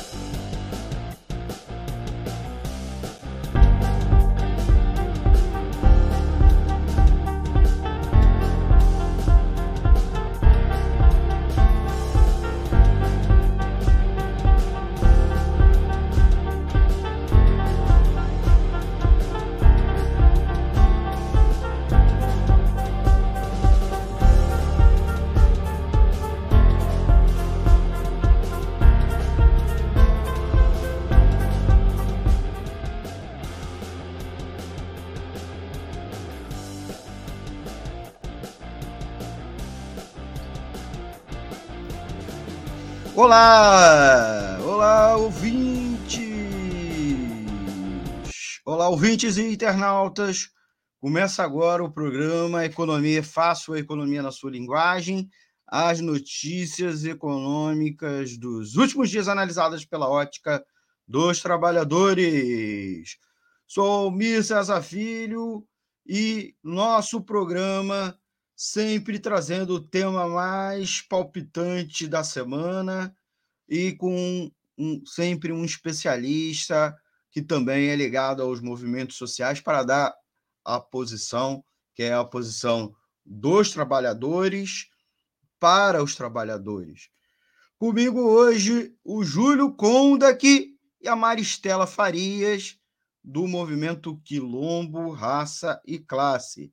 あ! Olá! Olá, ouvintes! Olá, ouvintes e internautas! Começa agora o programa Economia Fácil, a Economia na Sua Linguagem, as notícias econômicas dos últimos dias analisadas pela ótica dos trabalhadores. Sou Mir César Filho e nosso programa sempre trazendo o tema mais palpitante da semana e com um, sempre um especialista que também é ligado aos movimentos sociais para dar a posição, que é a posição dos trabalhadores para os trabalhadores. Comigo hoje o Júlio Condac e a Maristela Farias, do movimento Quilombo, Raça e Classe.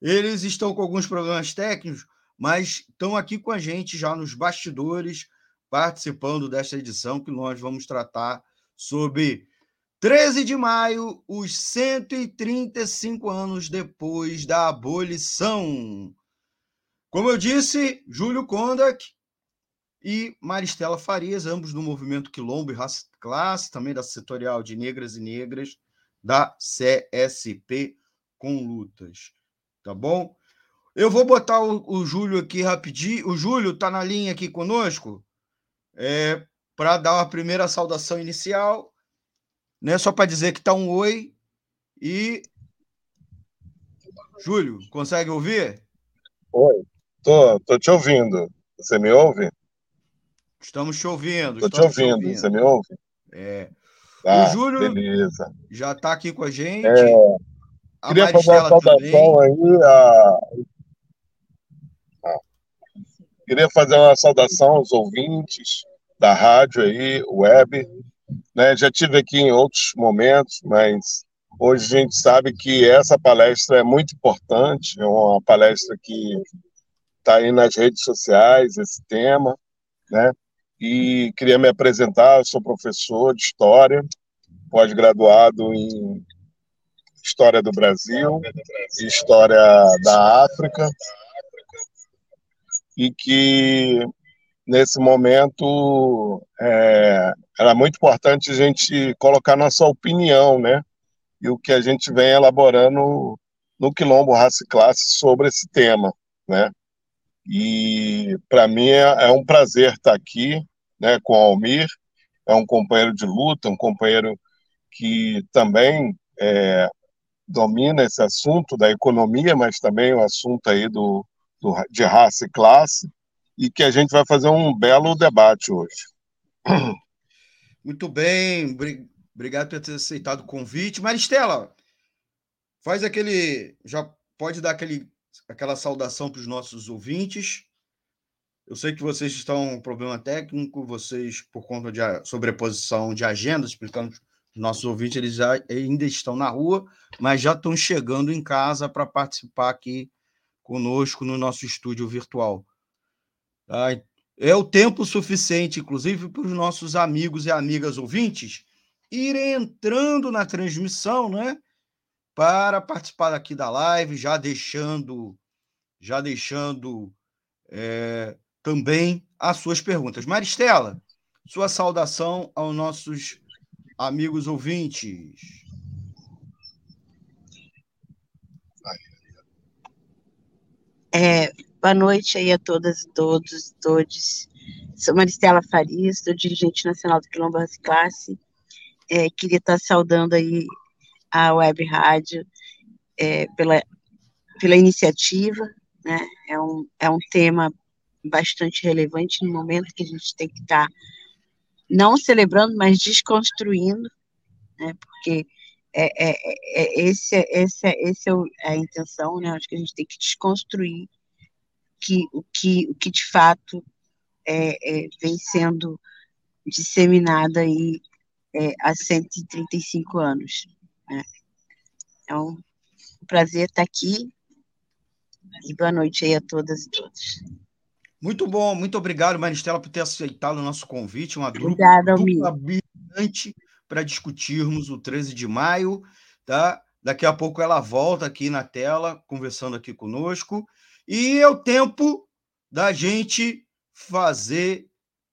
Eles estão com alguns problemas técnicos, mas estão aqui com a gente já nos bastidores, participando desta edição que nós vamos tratar sobre 13 de maio, os 135 anos depois da abolição. Como eu disse, Júlio Kondak e Maristela Farias, ambos do movimento Quilombo e Raça Classe, também da setorial de Negras e Negras, da CSP com Lutas tá bom? Eu vou botar o, o Júlio aqui rapidinho. O Júlio está na linha aqui conosco é, para dar uma primeira saudação inicial, né? Só para dizer que está um oi. E. Júlio, consegue ouvir? Oi, tô, tô te ouvindo. Você me ouve? Estamos te ouvindo. Tô te ouvindo. ouvindo. Você me ouve? É. Tá, o Júlio beleza. já está aqui com a gente. É, A Queria fazer uma saudação também. aí a... Ah. Queria fazer uma saudação aos ouvintes da rádio aí, web. Né? Já tive aqui em outros momentos, mas hoje a gente sabe que essa palestra é muito importante, é uma palestra que está aí nas redes sociais, esse tema, né? E queria me apresentar, eu sou professor de História, pós-graduado em História do Brasil, História da África, e que nesse momento é, era muito importante a gente colocar nossa opinião, né? E o que a gente vem elaborando no Quilombo Raça e Classe sobre esse tema, né? E para mim é, é, um prazer estar aqui, né, com o Almir, é um companheiro de luta, um companheiro que também é, domina esse assunto da economia, mas também o assunto aí do, do, de raça e classe, e que a gente vai fazer um belo debate hoje. Muito bem, obrigado por ter aceitado o convite. Maristela, faz aquele. Já pode dar aquele, aquela saudação para os nossos ouvintes. Eu sei que vocês estão com problema técnico, vocês, por conta de sobreposição de agendas, explicando nossos ouvintes, eles já, ainda estão na rua, mas já estão chegando em casa para participar aqui conosco no nosso estúdio virtual. É o tempo suficiente, inclusive, para os nossos amigos e amigas ouvintes irem entrando na transmissão, né? Para participar aqui da live, já deixando, já deixando é, também as suas perguntas. Maristela, sua saudação aos nossos amigos ouvintes. É, boa noite aí a todas e todos, todos. Sou Maristela Farias, sou dirigente nacional do Quilombo Classe. É, queria estar saudando aí a Web Rádio é, pela, pela iniciativa, né? É um, é um tema bastante relevante no momento que a gente tem que estar não celebrando, mas desconstruindo, né, porque é, é, é, esse, esse, esse é a intenção, né, acho que a gente tem que desconstruir que, o, que, o que de fato é, é, vem sendo disseminado aí é, há 135 anos. Né? Então, um prazer estar aqui e boa noite aí a todas e todos. Muito bom, muito obrigado, Maristela, por ter aceitado o nosso convite. Uma Obrigada, dupla brilhante para discutirmos o 13 de maio. Tá? Daqui a pouco ela volta aqui na tela, conversando aqui conosco. E é o tempo da gente fazer,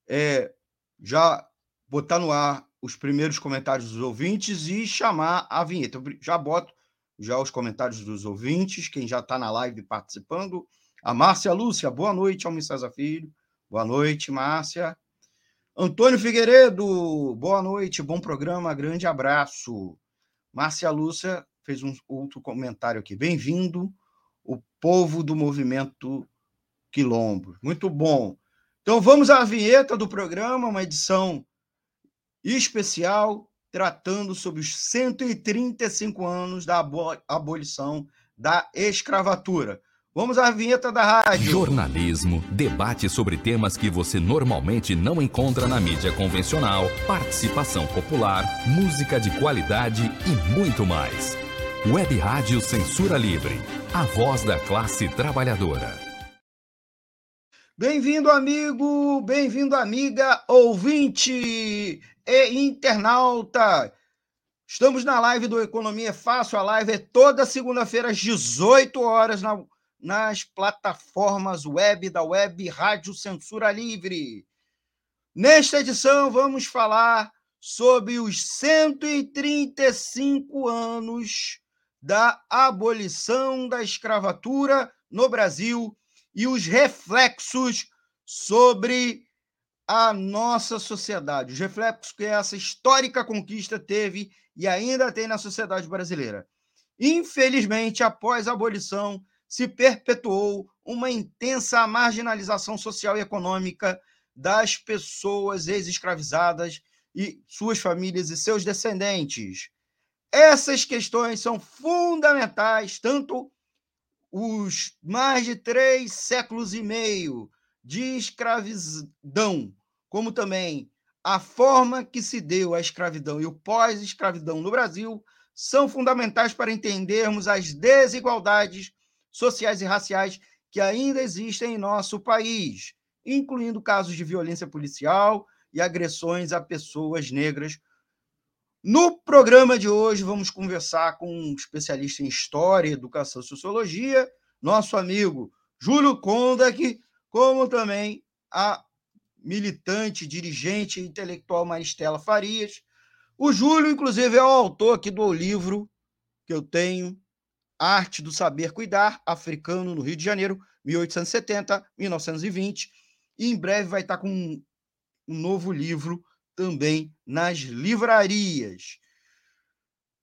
é, já botar no ar os primeiros comentários dos ouvintes e chamar a vinheta. Eu já boto já os comentários dos ouvintes, quem já está na live participando. A Márcia Lúcia, boa noite, Almir César Filho. Boa noite, Márcia. Antônio Figueiredo, boa noite, bom programa, grande abraço. Márcia Lúcia fez um outro comentário aqui. Bem-vindo, o povo do movimento Quilombo. Muito bom. Então vamos à vinheta do programa, uma edição especial tratando sobre os 135 anos da abolição da escravatura. Vamos à vinheta da rádio. Jornalismo, debate sobre temas que você normalmente não encontra na mídia convencional, participação popular, música de qualidade e muito mais. Web Rádio Censura Livre, a voz da classe trabalhadora. Bem-vindo, amigo, bem-vindo, amiga, ouvinte e internauta. Estamos na live do Economia Fácil. A live é toda segunda-feira às 18 horas na, nas plataformas web da Web Rádio Censura Livre. Nesta edição, vamos falar sobre os 135 anos da abolição da escravatura no Brasil e os reflexos sobre a nossa sociedade, os reflexos que essa histórica conquista teve e ainda tem na sociedade brasileira. Infelizmente, após a abolição, se perpetuou uma intensa marginalização social e econômica das pessoas ex-escravizadas e suas famílias e seus descendentes. Essas questões são fundamentais, tanto os mais de três séculos e meio de escravidão, como também a forma que se deu a escravidão e o pós-escravidão no Brasil, são fundamentais para entendermos as desigualdades sociais e raciais que ainda existem em nosso país, incluindo casos de violência policial e agressões a pessoas negras. No programa de hoje, vamos conversar com um especialista em História, Educação e Sociologia, nosso amigo Júlio Kondak, como também a militante, dirigente intelectual Maristela Farias. O Júlio, inclusive, é o autor aqui do livro que eu tenho, Arte do Saber Cuidar, africano no Rio de Janeiro, 1870-1920. E em breve vai estar com um, novo livro também nas livrarias.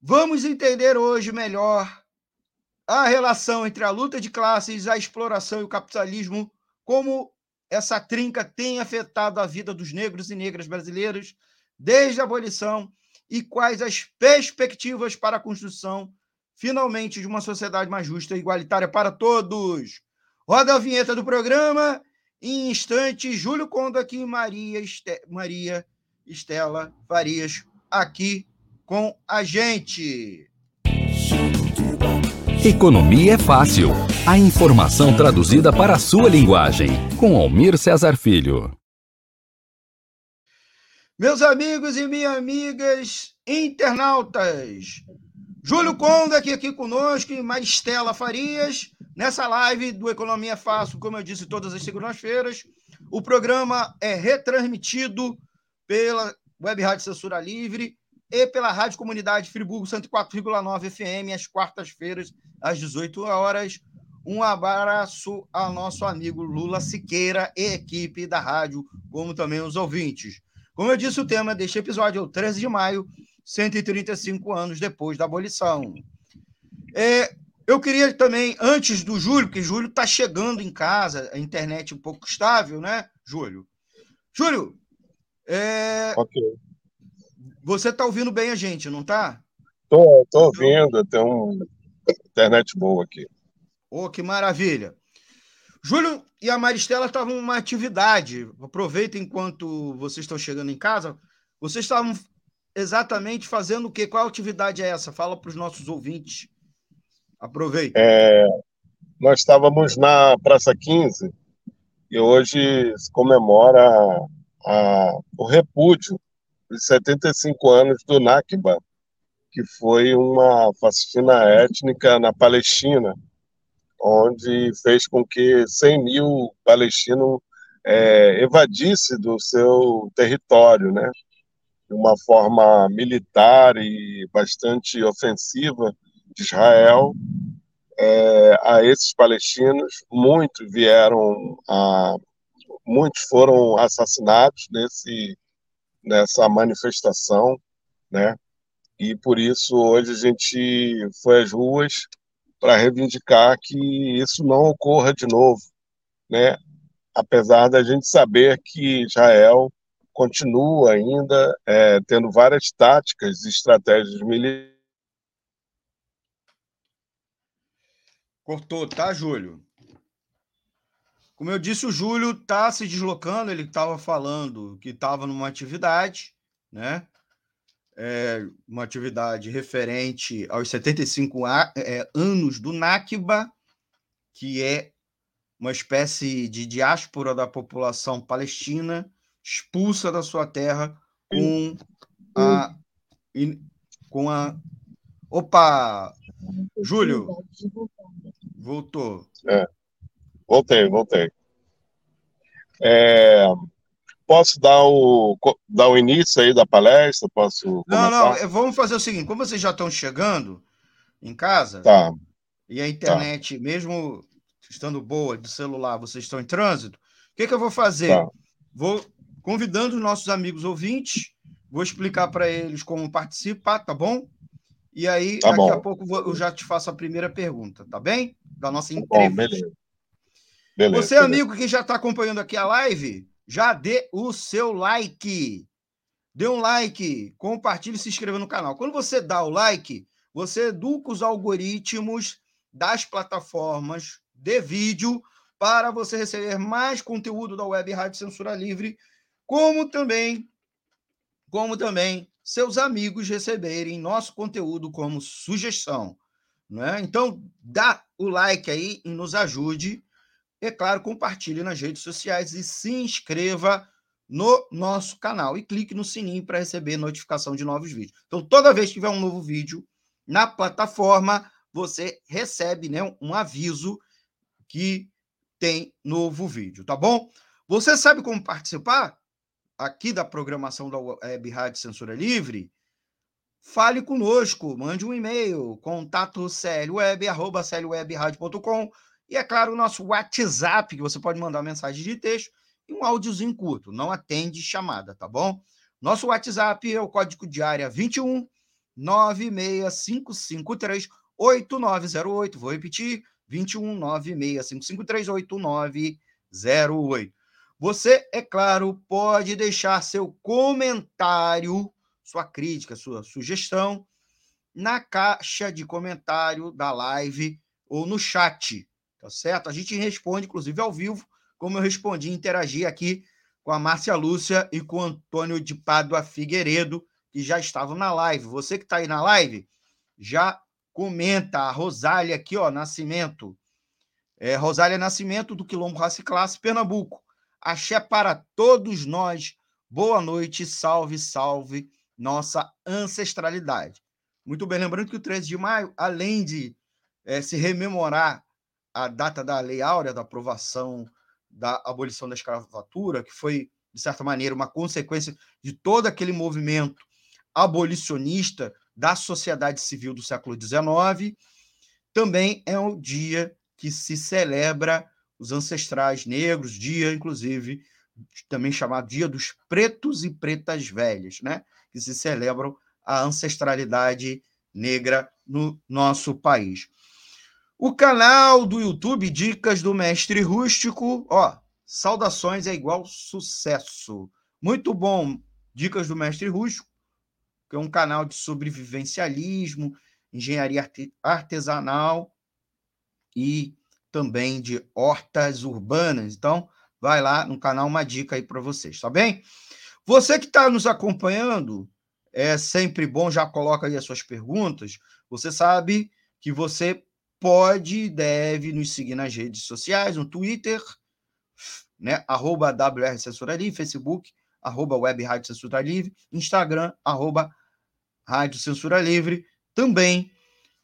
Vamos entender hoje melhor a relação entre a luta de classes, a exploração e o capitalismo como essa trinca tem afetado a vida dos negros e negras brasileiros desde a abolição e quais as perspectivas para a construção, finalmente, de uma sociedade mais justa e igualitária para todos. Roda a vinheta do programa. Em instantes, Júlio Conda aqui e Maria, Este... Maria Estela Farias aqui com a gente. Economia é fácil. A informação traduzida para a sua linguagem. Com Almir Cesar Filho. Meus amigos e minhas amigas internautas, Júlio Conda aqui, aqui conosco e Maristela Farias, nessa live do Economia Fácil, como eu disse, todas as segundas-feiras. O programa é retransmitido pela Web Rádio Censura Livre e pela Rádio Comunidade Friburgo 104,9 FM, às quartas-feiras, às 18 horas. Um abraço ao nosso amigo Lula Siqueira e equipe da rádio, como também os ouvintes. Como eu disse, o tema deste episódio é o 13 de maio, 135 anos depois da abolição. É, eu queria também, antes do Júlio, porque Júlio está chegando em casa, a internet um pouco estável, né, Júlio? Júlio, É... Ok. Você está ouvindo bem a gente, não está? Estou tô, tô ouvindo, tem uma internet boa aqui. Oh, que maravilha. Júlio e a Maristela estavam numa atividade. Aproveita enquanto vocês estão chegando em casa. Vocês estavam exatamente fazendo o quê? Qual atividade é essa? Fala para os nossos ouvintes. Aproveita. É, nós estávamos na Praça 15 e hoje se comemora a, o repúdio dos 75 anos do Nakba, que foi uma fascina étnica na Palestina, onde fez com que 100 mil palestinos é, evadissem do seu território, né? De uma forma militar e bastante ofensiva de Israel é, a esses palestinos. Muitos vieram a, muitos foram assassinados nesse nessa manifestação, né? E por isso hoje a gente foi às ruas para reivindicar que isso não ocorra de novo, né? Apesar da gente saber que Israel continua ainda é, tendo várias táticas e estratégias militares Cortou, tá, Júlio? Como eu disse, o Júlio está se deslocando, ele estava falando que estava numa atividade, né? É, uma atividade referente aos 75 a, é, anos do Nakba, que é uma espécie de diáspora da população palestina expulsa da sua terra com a com a opa Júlio Voltou. É. Voltei, voltei. É, posso dar o, dar o início aí da palestra? Posso não, não, é, vamos fazer o seguinte: como vocês já estão chegando em casa, tá. e a internet, tá. mesmo estando boa de celular, vocês estão em trânsito, o que, que eu vou fazer? Tá. Vou convidando os nossos amigos ouvintes, vou explicar para eles como participar, tá bom? E aí, tá daqui bom. a pouco eu já te faço a primeira pergunta, tá bem? Da nossa entrevista. Tá bom, beleza. Beleza, Você, beleza. amigo que já está acompanhando aqui a live, já dê o seu like. Dê um like, compartilhe e se inscreva no canal. Quando você dá o like, você educa os algoritmos das plataformas de vídeo para você receber mais conteúdo da Web Rádio Censura Livre, como também, como também seus amigos receberem nosso conteúdo como sugestão. Né? Então, dá o like aí e nos ajude. É claro, compartilhe nas redes sociais e se inscreva no nosso canal e clique no sininho para receber notificação de novos vídeos. Então, toda vez que tiver um novo vídeo na plataforma, você recebe né, um aviso que tem novo vídeo, tá bom? Você sabe como participar? Aqui da programação da Web Rádio Censura Livre, fale conosco, mande um e-mail, contato clweb.com e, é claro, o nosso WhatsApp, que você pode mandar mensagem de texto e um áudiozinho curto, não atende chamada, tá bom? Nosso WhatsApp é o código de área 21 96553 8908. Vou repetir: 21 96553 8908. Você, é claro, pode deixar seu comentário, sua crítica, sua sugestão na caixa de comentário da live ou no chat, tá certo? A gente responde, inclusive, ao vivo, como eu respondi, interagi aqui com a Márcia Lúcia e com o Antônio de Pádua Figueiredo, que já estavam na live. Você que está aí na live, já comenta. A Rosália aqui, ó, Nascimento. É, Rosália Nascimento, do Quilombo Raça Classe, Pernambuco. Axé para todos nós. Boa noite, salve, salve nossa ancestralidade. Muito bem, lembrando que o 13 de maio, além de é, se rememorar a data da Lei Áurea, da aprovação da abolição da escravatura, que foi, de certa maneira, uma consequência de todo aquele movimento abolicionista da sociedade civil do século XIX, também é o dia que se celebra os ancestrais negros, dia, inclusive, também chamado Dia dos Pretos e Pretas Velhas, né? que se celebram a ancestralidade negra no nosso país. O canal do YouTube Dicas do Mestre Rústico, ó, saudações é igual sucesso. Muito bom, Dicas do Mestre Rústico, que é um canal de sobrevivencialismo, engenharia artesanal e também de hortas urbanas. Então, vai lá no canal, uma dica aí para vocês, tá bem? Você que está nos acompanhando, é sempre bom, já coloca aí as suas perguntas. Você sabe que você pode e deve nos seguir nas redes sociais, no Twitter, né? Arroba WR Censura Livre, Facebook, arroba Web Rádio Censura Livre, Instagram, arroba Rádio Censura Livre. Também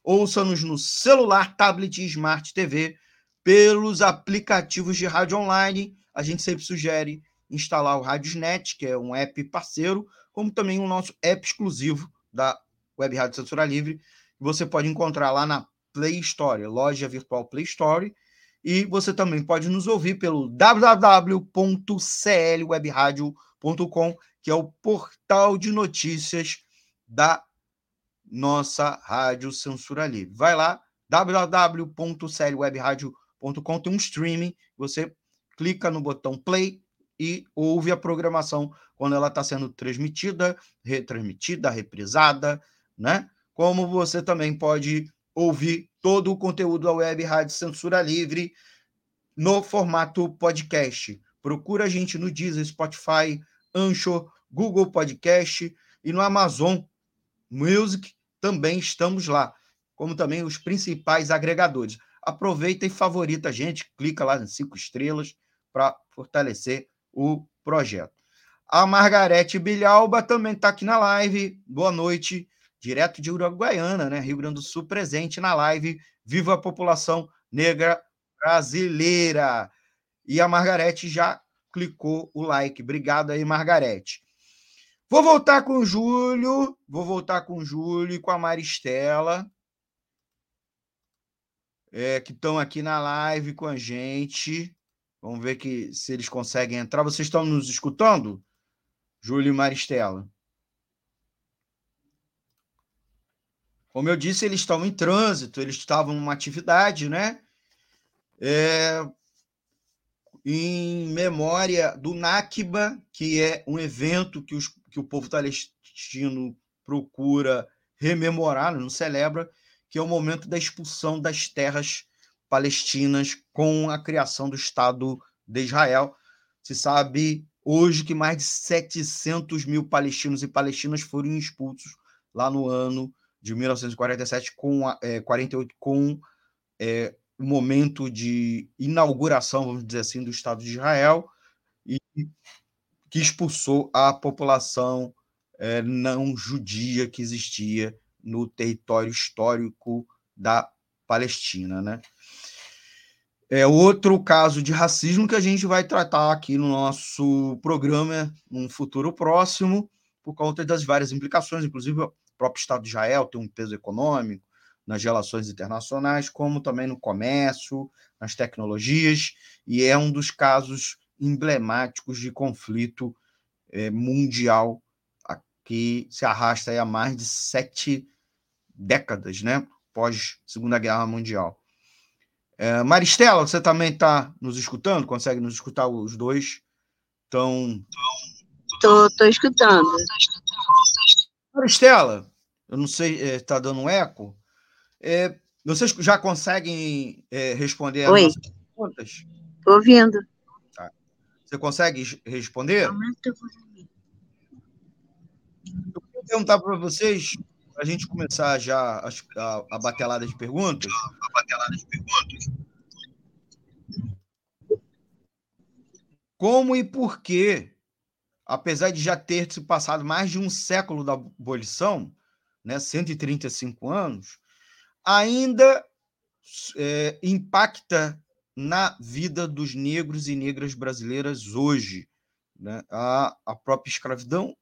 ouça-nos no celular, tablet Smart TV pelos aplicativos de rádio online. A gente sempre sugere instalar o Radiosnet, que é um app parceiro, como também o nosso app exclusivo da Web Rádio Censura Livre. Você pode encontrar lá na Play Store, loja virtual Play Store. E você também pode nos ouvir pelo www.clwebradio.com, que é o portal de notícias da nossa Rádio Censura Livre. Vai lá, www.clwebradio.com com tem um streaming, você clica no botão play e ouve a programação quando ela está sendo transmitida, retransmitida, reprisada, né? Como você também pode ouvir todo o conteúdo da Web Rádio Censura Livre no formato podcast. Procura a gente no Deezer, Spotify, Anchor, Google Podcast e no Amazon Music também estamos lá, como também os principais agregadores aproveita e favorita a gente, clica lá nas cinco estrelas para fortalecer o projeto. A Margarete Bilhalba também está aqui na live. Boa noite, direto de Uruguaiana, né? Rio Grande do Sul, presente na live. Viva a população negra brasileira. E a Margarete já clicou o like. Obrigado aí, Margarete. Vou voltar com o Júlio, vou voltar com o Júlio e com a Maristela é, que estão aqui na live com a gente. Vamos ver que, se eles conseguem entrar. Vocês estão nos escutando? Júlio e Maristela. Como eu disse, eles estão em trânsito, eles estavam numa atividade, né? É, em memória do Nakba, que é um evento que, os, que o povo palestino procura rememorar, não celebra, que é o momento da expulsão das terras palestinas com a criação do Estado de Israel. Se sabe hoje que mais de 700 mil palestinos e palestinas foram expulsos lá no ano de 1947, com, é, 48, com é, o momento de inauguração, vamos dizer assim, do Estado de Israel, e que expulsou a população é, não judia que existia no território histórico da Palestina, né? É outro caso de racismo que a gente vai tratar aqui no nosso programa num futuro próximo, por conta das várias implicações, inclusive o próprio Estado de Israel tem um peso econômico nas relações internacionais, como também no comércio, nas tecnologias, e é um dos casos emblemáticos de conflito é, mundial que se arrasta há mais de sete décadas, né? Pós Segunda Guerra Mundial. É, Maristela, você também está nos escutando? Consegue nos escutar os dois? Então. Tô, tô escutando. Maristela, eu não sei, está é, dando um eco. É, vocês já conseguem é, responder as Oi. nossas perguntas? Tô ouvindo. Tá. Você consegue responder? Eu perguntar para vocês, para a gente começar já a, a, a batelada de perguntas. A batelada de perguntas. Como e por que, apesar de já ter se passado mais de um século da abolição, né, 135 anos, ainda é, impacta na vida dos negros e negras brasileiras hoje. Né? A, a própria escravidão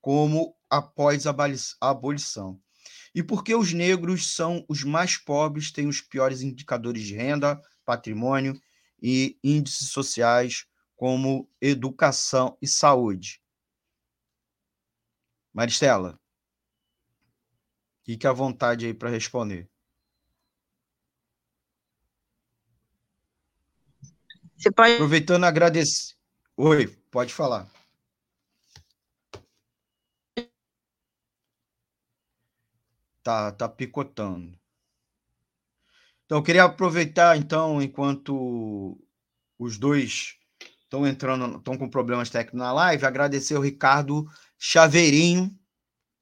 como após a abolição. E porque os negros são os mais pobres, têm os piores indicadores de renda, patrimônio e índices sociais, como educação e saúde. Maristela, fique à vontade aí para responder. Pode. Aproveitando, agradecer. Oi, pode falar. Tá, tá picotando. Então, eu queria aproveitar, então, enquanto os dois estão entrando, estão com problemas técnicos na live, agradecer o Ricardo Chaveirinho,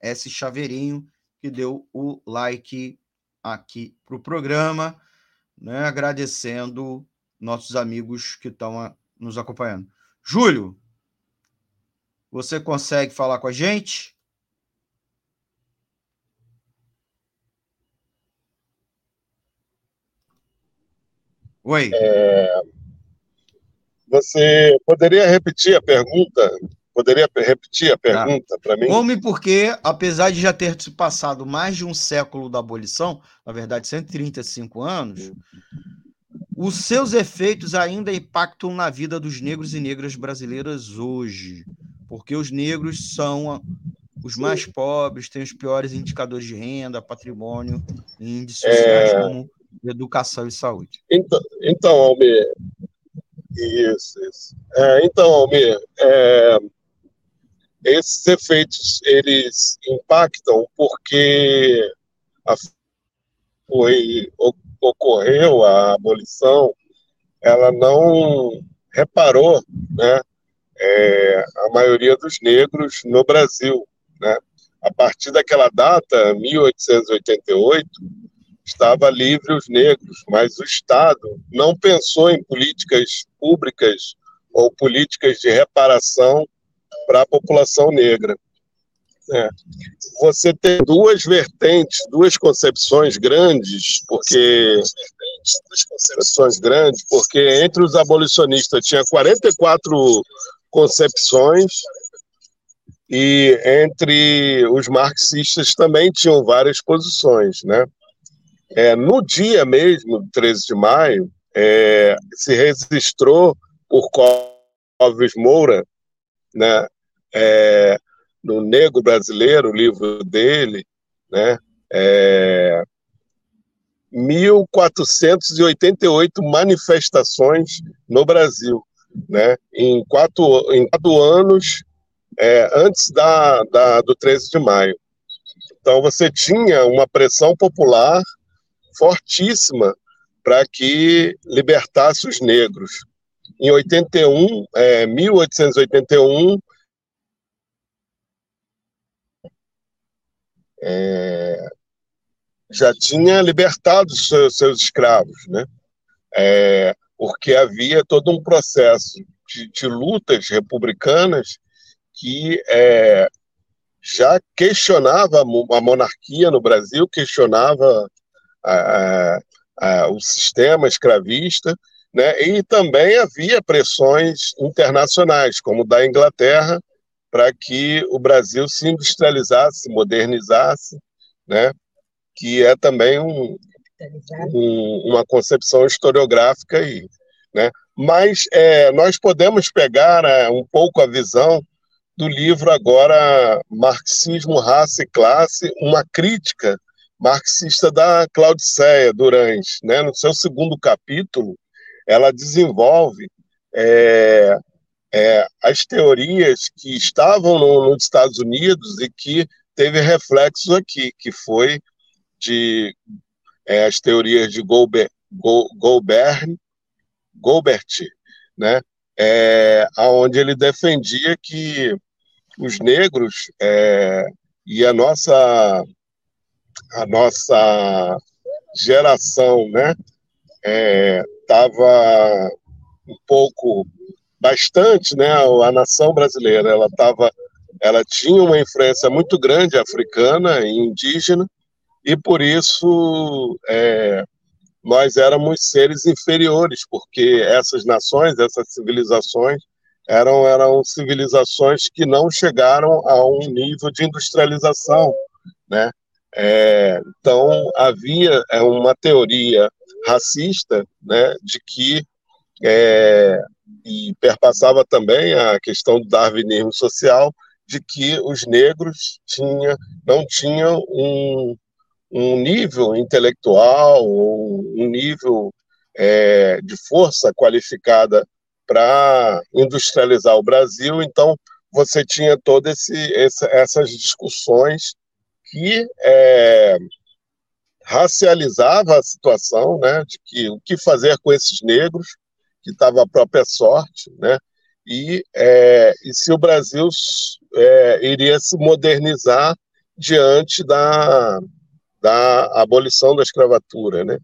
esse Chaveirinho, que deu o like aqui para o programa, né? agradecendo nossos amigos que estão nos acompanhando. Júlio, você consegue falar com a gente? Oi. É, você poderia repetir a pergunta? Poderia repetir a tá. pergunta tá. para mim? Como e por que, apesar de já ter se passado mais de um século da abolição, na verdade 135 anos, os seus efeitos ainda impactam na vida dos negros e negras brasileiras hoje? Porque os negros são os mais pobres, têm os piores indicadores de renda, patrimônio, índices sociais é... como educação e saúde. Então, então Almir, isso, isso. É, então, Almir, é, esses efeitos, eles impactam porque a, foi, ocorreu a abolição, ela não reparou, né, é, a maioria dos negros no Brasil, né? A partir daquela data, 1888, estava livre os negros, mas o Estado não pensou em políticas públicas ou políticas de reparação para a população negra. É. Você tem duas vertentes, duas concepções grandes, porque concepções grandes, porque entre os abolicionistas tinha 44 concepções e entre os marxistas também tinham várias posições, né? É, no dia mesmo, 13 de maio, é, se registrou por Clóvis Moura, né, é, no Negro Brasileiro, o livro dele, né, é, 1.488 manifestações no Brasil, né, em quatro, em quatro anos é, antes da, da, do 13 de maio. Então, você tinha uma pressão popular fortíssima para que libertasse os negros. Em 81, é, 1881, é, já tinha libertado seus, seus escravos, né? É, porque havia todo um processo de, de lutas republicanas que é, já questionava a monarquia no Brasil, questionava a, a, o sistema escravista, né? e também havia pressões internacionais, como da Inglaterra, para que o Brasil se industrializasse, se modernizasse, né? que é também um, um, uma concepção historiográfica aí. Né? Mas é, nós podemos pegar é, um pouco a visão do livro agora Marxismo, Raça e Classe, uma crítica marxista da Claudiceia Durães. Né? No seu segundo capítulo, ela desenvolve é, é, as teorias que estavam no, nos Estados Unidos e que teve reflexos aqui, que foi de é, as teorias de Goldberg, Goldbert, né? É, aonde ele defendia que os negros é, e a nossa a nossa geração, né, estava é, um pouco, bastante, né, a nação brasileira, ela estava, ela tinha uma influência muito grande africana e indígena, e por isso é, nós éramos seres inferiores, porque essas nações, essas civilizações, eram, eram civilizações que não chegaram a um nível de industrialização, né? É, então, havia é, uma teoria racista né, de que, é, e perpassava também a questão do darwinismo social, de que os negros tinha, não tinham um, um nível intelectual, um nível é, de força qualificada para industrializar o Brasil. Então, você tinha todas essas discussões que é, racializava a situação, né, de que o que fazer com esses negros, que estava a própria sorte, né, e, é, e se o Brasil é, iria se modernizar diante da, da abolição da escravatura, né?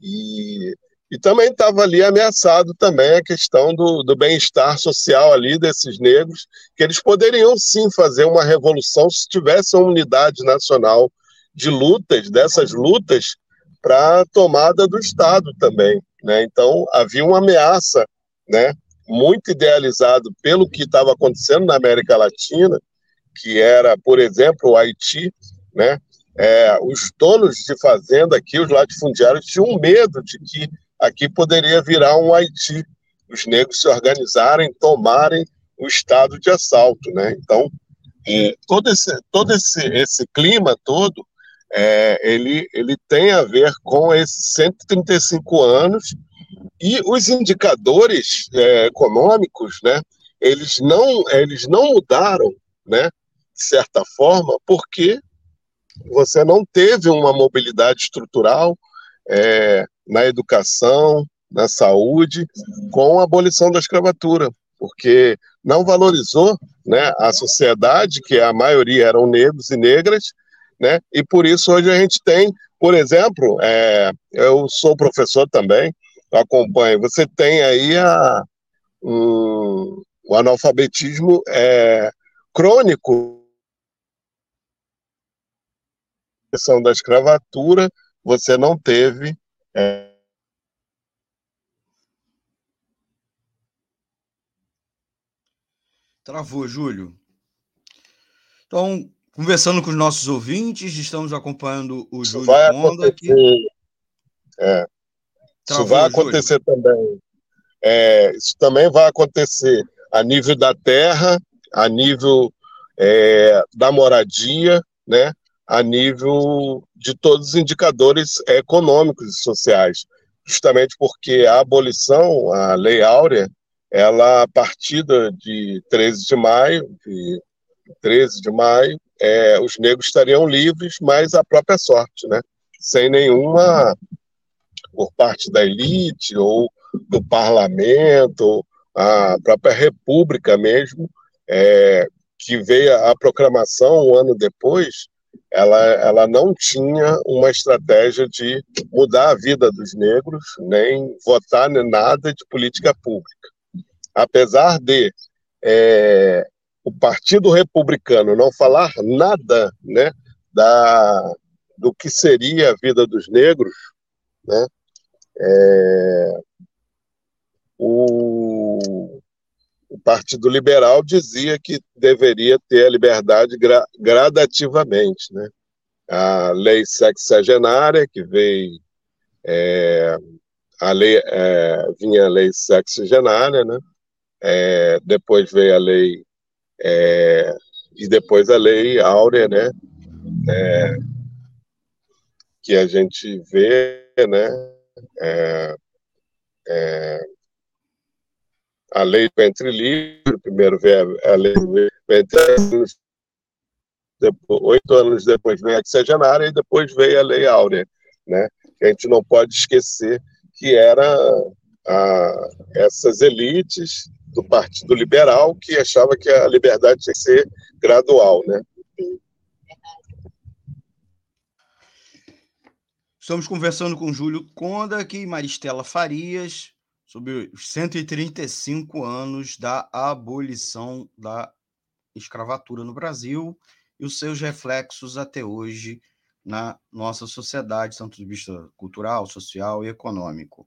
E, e também estava ali ameaçado também a questão do, do bem-estar social ali desses negros, que eles poderiam sim fazer uma revolução se tivesse uma unidade nacional de lutas, dessas lutas, para a tomada do Estado também. Né? Então, havia uma ameaça né, muito idealizado pelo que estava acontecendo na América Latina, que era, por exemplo, o Haiti, né? É, os donos de fazenda aqui, os latifundiários, tinham medo de que aqui poderia virar um Haiti, os negros se organizarem, tomarem o estado de assalto, né? Então, é, todo esse todo esse, esse clima todo, é, ele ele tem a ver com esses 135 anos e os indicadores é, econômicos, né, eles não, eles não mudaram, né, de certa forma, porque você não teve uma mobilidade estrutural é, na educação, na saúde, com a abolição da escravatura, porque não valorizou né, a sociedade, que a maioria eram negros e negras, né, e por isso hoje a gente tem, por exemplo, é, eu sou professor também, acompanha. Você tem aí a, um, o analfabetismo é, crônico da escravatura, você não teve. É... Travou, Júlio. Então, conversando com os nossos ouvintes, estamos acompanhando o Isso Júlio aqui. É. Travou, isso vai acontecer Júlio. também. É, isso também vai acontecer a nível da terra, a nível é, da moradia, né, a nível de todos os indicadores econômicos e sociais, justamente porque a abolição, a Lei Áurea, ela a partir de 13 de maio, de 13 de maio, é, os negros estariam livres, mas à própria sorte, né, sem nenhuma por parte da elite ou do parlamento, a própria república mesmo, é, que veio a proclamação um ano depois, ela, ela não tinha uma estratégia de mudar a vida dos negros, nem votar em nada de política pública. Apesar de é, o Partido Republicano não falar nada né, da, do que seria a vida dos negros, né, é, o, o, Partido Liberal dizia que deveria ter a liberdade gra, gradativamente. Né? A lei sexagenária, que veio. É, a lei, é, vinha a lei sexagenária, né? É, depois veio a lei. É, e depois a lei áurea, né? É, que a gente vê, né? A lei do ventre livre, primeiro veio a lei do ventre depois, oito anos depois veio a sexagenária e depois veio a lei áurea, né? A gente não pode esquecer que era a, essas elites do Partido Liberal que achava que a liberdade tinha que ser gradual, né? Estamos conversando com Júlio Conda aqui Maristela Farias sobre os 135 anos da abolição da escravatura no Brasil e os seus reflexos até hoje na nossa sociedade, tanto do vista cultural, social e econômico.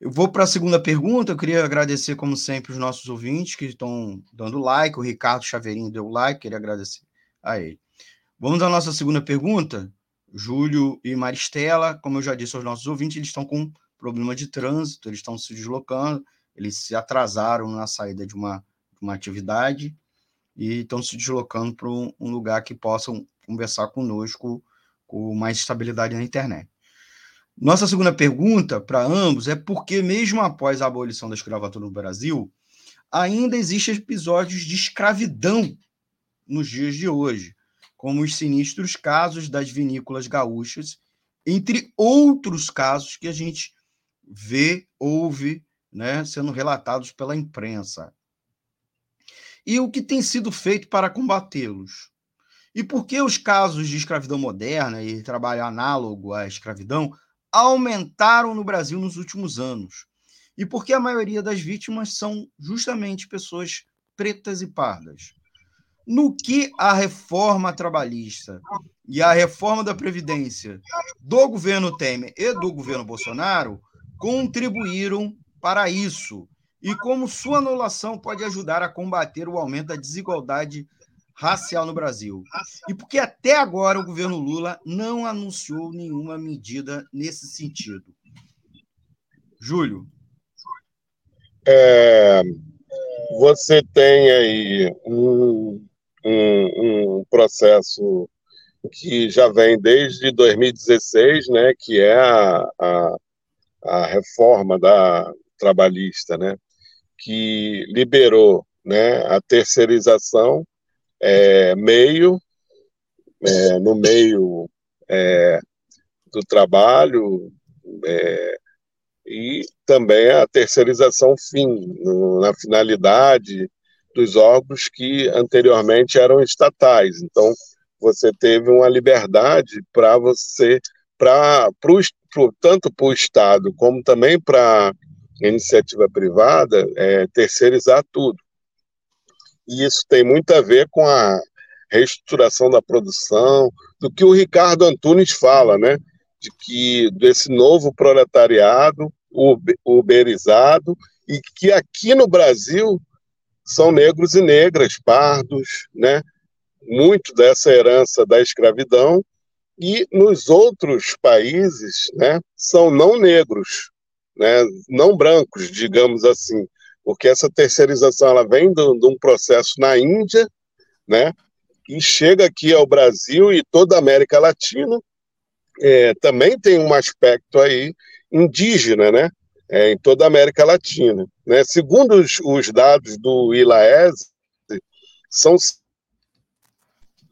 Eu vou para a segunda pergunta. Eu queria agradecer, como sempre, os nossos ouvintes que estão dando like. O Ricardo Chaveirinho deu like, queria agradecer a ele. Vamos à nossa segunda pergunta. Júlio e Maristela, como eu já disse aos nossos ouvintes, eles estão com problema de trânsito, eles estão se deslocando, eles se atrasaram na saída de uma, de uma atividade e estão se deslocando para um, um lugar que possam conversar conosco com mais estabilidade na internet. Nossa segunda pergunta para ambos é por que, mesmo após a abolição da escravatura no Brasil, ainda existem episódios de escravidão nos dias de hoje como os sinistros casos das vinícolas gaúchas, entre outros casos que a gente vê, ouve, né, sendo relatados pela imprensa. E o que tem sido feito para combatê-los? E por que os casos de escravidão moderna e trabalho análogo à escravidão aumentaram no Brasil nos últimos anos? E por que a maioria das vítimas são justamente pessoas pretas e pardas? No que a reforma trabalhista e a reforma da Previdência do governo Temer e do governo Bolsonaro contribuíram para isso? E como sua anulação pode ajudar a combater o aumento da desigualdade racial no Brasil? E porque até agora o governo Lula não anunciou nenhuma medida nesse sentido? Júlio. É, você tem aí um, um, um, processo que já vem desde 2016, né, que é a, a, a reforma da trabalhista, né, que liberou né, a terceirização é, meio é, no meio é, do trabalho é, e também a terceirização fim, no, na finalidade dos órgãos que anteriormente eram estatais. Então, você teve uma liberdade para você, para tanto para o Estado como também para a iniciativa privada, é, terceirizar tudo. E isso tem muito a ver com a reestruturação da produção, do que o Ricardo Antunes fala, né? De que desse novo proletariado uberizado e que aqui no Brasil são negros e negras, pardos, né? Muito dessa herança da escravidão e nos outros países, né, são não negros, né, não brancos, digamos assim, porque essa terceirização ela vem de, de um processo na Índia, né, e chega aqui ao Brasil e toda a América Latina, é, também tem um aspecto aí indígena, né, é, em toda a América Latina. Né? Segundo os, os dados do ILAES, são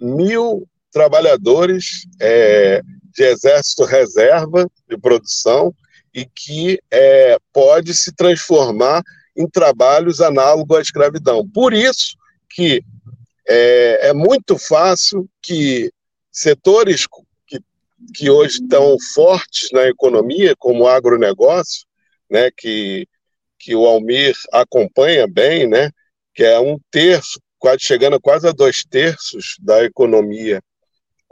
mil trabalhadores é, de exército reserva de produção e que é, pode se transformar em trabalhos análogos à escravidão. Por isso que é, é muito fácil que setores que, que hoje estão fortes na economia, como o agronegócio, né, que, que o Almir acompanha bem, né, que é um terço, quase chegando quase a dois terços da economia,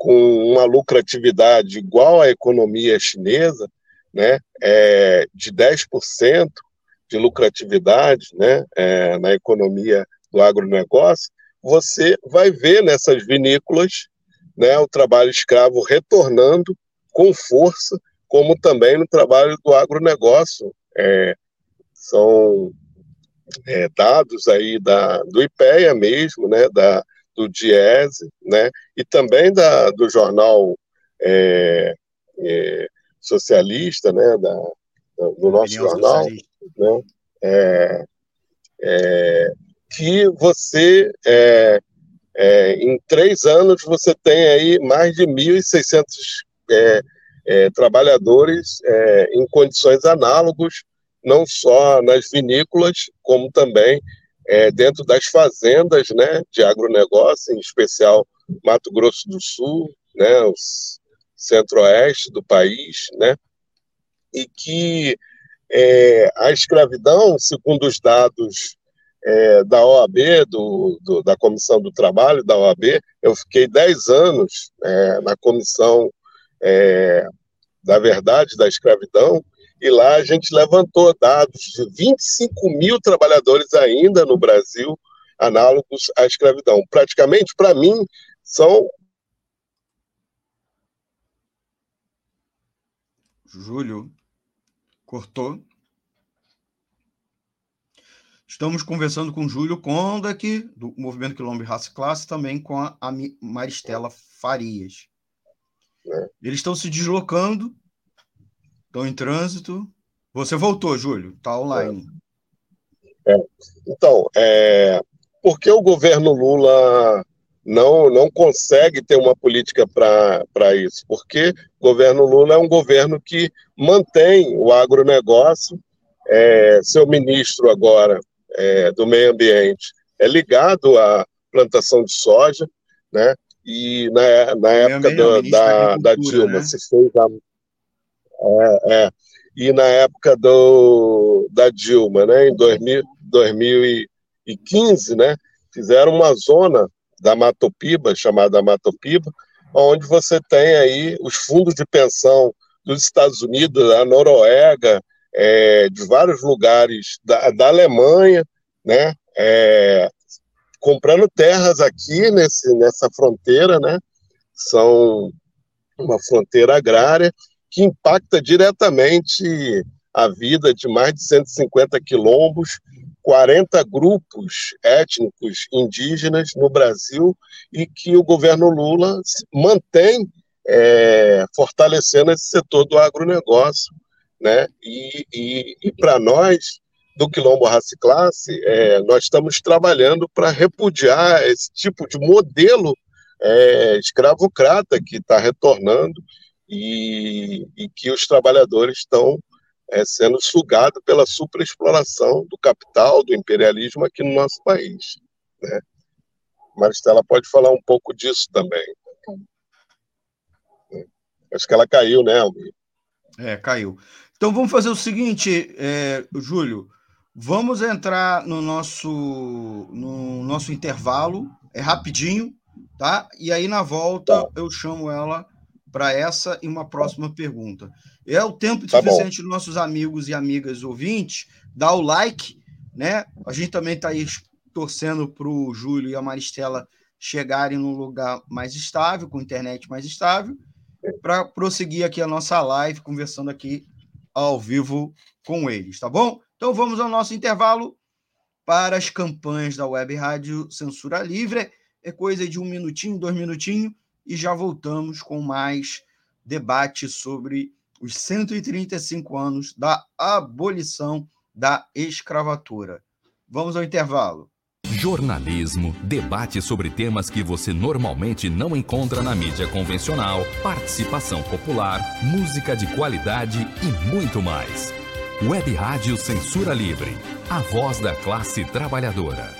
com uma lucratividade igual à economia chinesa, né, é, de 10% de lucratividade né, é, na economia do agronegócio, você vai ver nessas vinícolas né, o trabalho escravo retornando com força, como também no trabalho do agronegócio, é, são é, dados aí da, do IPEA mesmo, né, da, do Diese, né, e também da, do jornal é, é, socialista, né, da, do nosso jornal, né, é, é, que você, é, em três anos, você tem aí mais de 1.600 é, trabalhadores é, em condições análogas, não só nas vinícolas, como também é, dentro das fazendas né, de agronegócio, em especial Mato Grosso do Sul, né, o centro-oeste do país, né, e que é, a escravidão, segundo os dados é, da OAB, do, do, da Comissão do Trabalho da OAB, eu fiquei 10 anos é, na comissão é, da verdade da escravidão, e lá a gente levantou dados de 25 mil trabalhadores ainda no Brasil análogos à escravidão. Praticamente, para mim, são. Júlio, cortou. Estamos conversando com Júlio Conda, aqui, do Movimento Quilombo e Raça Classe, também com a Maristela Farias. Né? Eles estão se deslocando, estão em trânsito. Você voltou, Júlio, está online. É. Então, é, por que o governo Lula não, não consegue ter uma política para isso, porque o governo Lula é um governo que mantém o agronegócio, é, seu ministro agora é, do meio ambiente é ligado à plantação de soja, né? E na, na época do, da, da Dilma né? se fez a, é, é, e na época do, da Dilma, né, em 2000, 2015, né, fizeram uma zona da Matopiba, chamada Matopiba, onde você tem aí os fundos de pensão dos Estados Unidos, da Noruega, é, de vários lugares da, da Alemanha, né, é, comprando terras aqui nesse, nessa fronteira, né, são uma fronteira agrária que impacta diretamente a vida de mais de 150 quilombos 40 grupos étnicos indígenas no Brasil e que o governo Lula mantém é, fortalecendo esse setor do agronegócio. Né? E, e, e para nós, do Quilombo Raça e Classe, é, nós estamos trabalhando para repudiar esse tipo de modelo é, escravocrata que está retornando e, e que os trabalhadores estão é, sendo sugado pela superexploração do capital, do imperialismo aqui no nosso país. Né? Maristela pode falar um pouco disso também. É. Acho que ela caiu, né, Almir? É, caiu. Então vamos fazer o seguinte, é, Júlio, vamos entrar no nosso, no nosso intervalo, é rapidinho, tá? E aí na volta eu chamo ela para essa e uma próxima pergunta. É o tempo tá suficiente dos nossos amigos e amigas ouvintes dar o like, né? A gente também está aí torcendo para o Júlio e a Maristela chegarem num lugar mais estável, com internet mais estável, para prosseguir aqui a nossa live, conversando aqui ao vivo com eles, tá bom? Então vamos ao nosso intervalo para as campanhas da Web Rádio Censura Livre. É coisa de um minutinho, dois minutinhos e já voltamos com mais debate sobre os 135 anos da abolição da escravatura. Vamos ao intervalo. Jornalismo, debate sobre temas que você normalmente não encontra na mídia convencional, participação popular, música de qualidade e muito mais. Web Rádio Censura Livre, a voz da classe trabalhadora.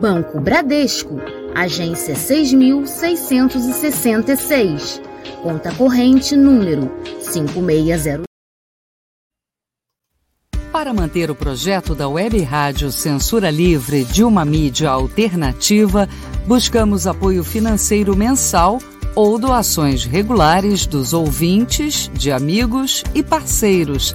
Banco Bradesco agência 6666, conta corrente número 560. Para manter o projeto da Web Rádio Censura Livre de uma mídia alternativa, buscamos apoio financeiro mensal ou doações regulares dos ouvintes, de amigos e parceiros,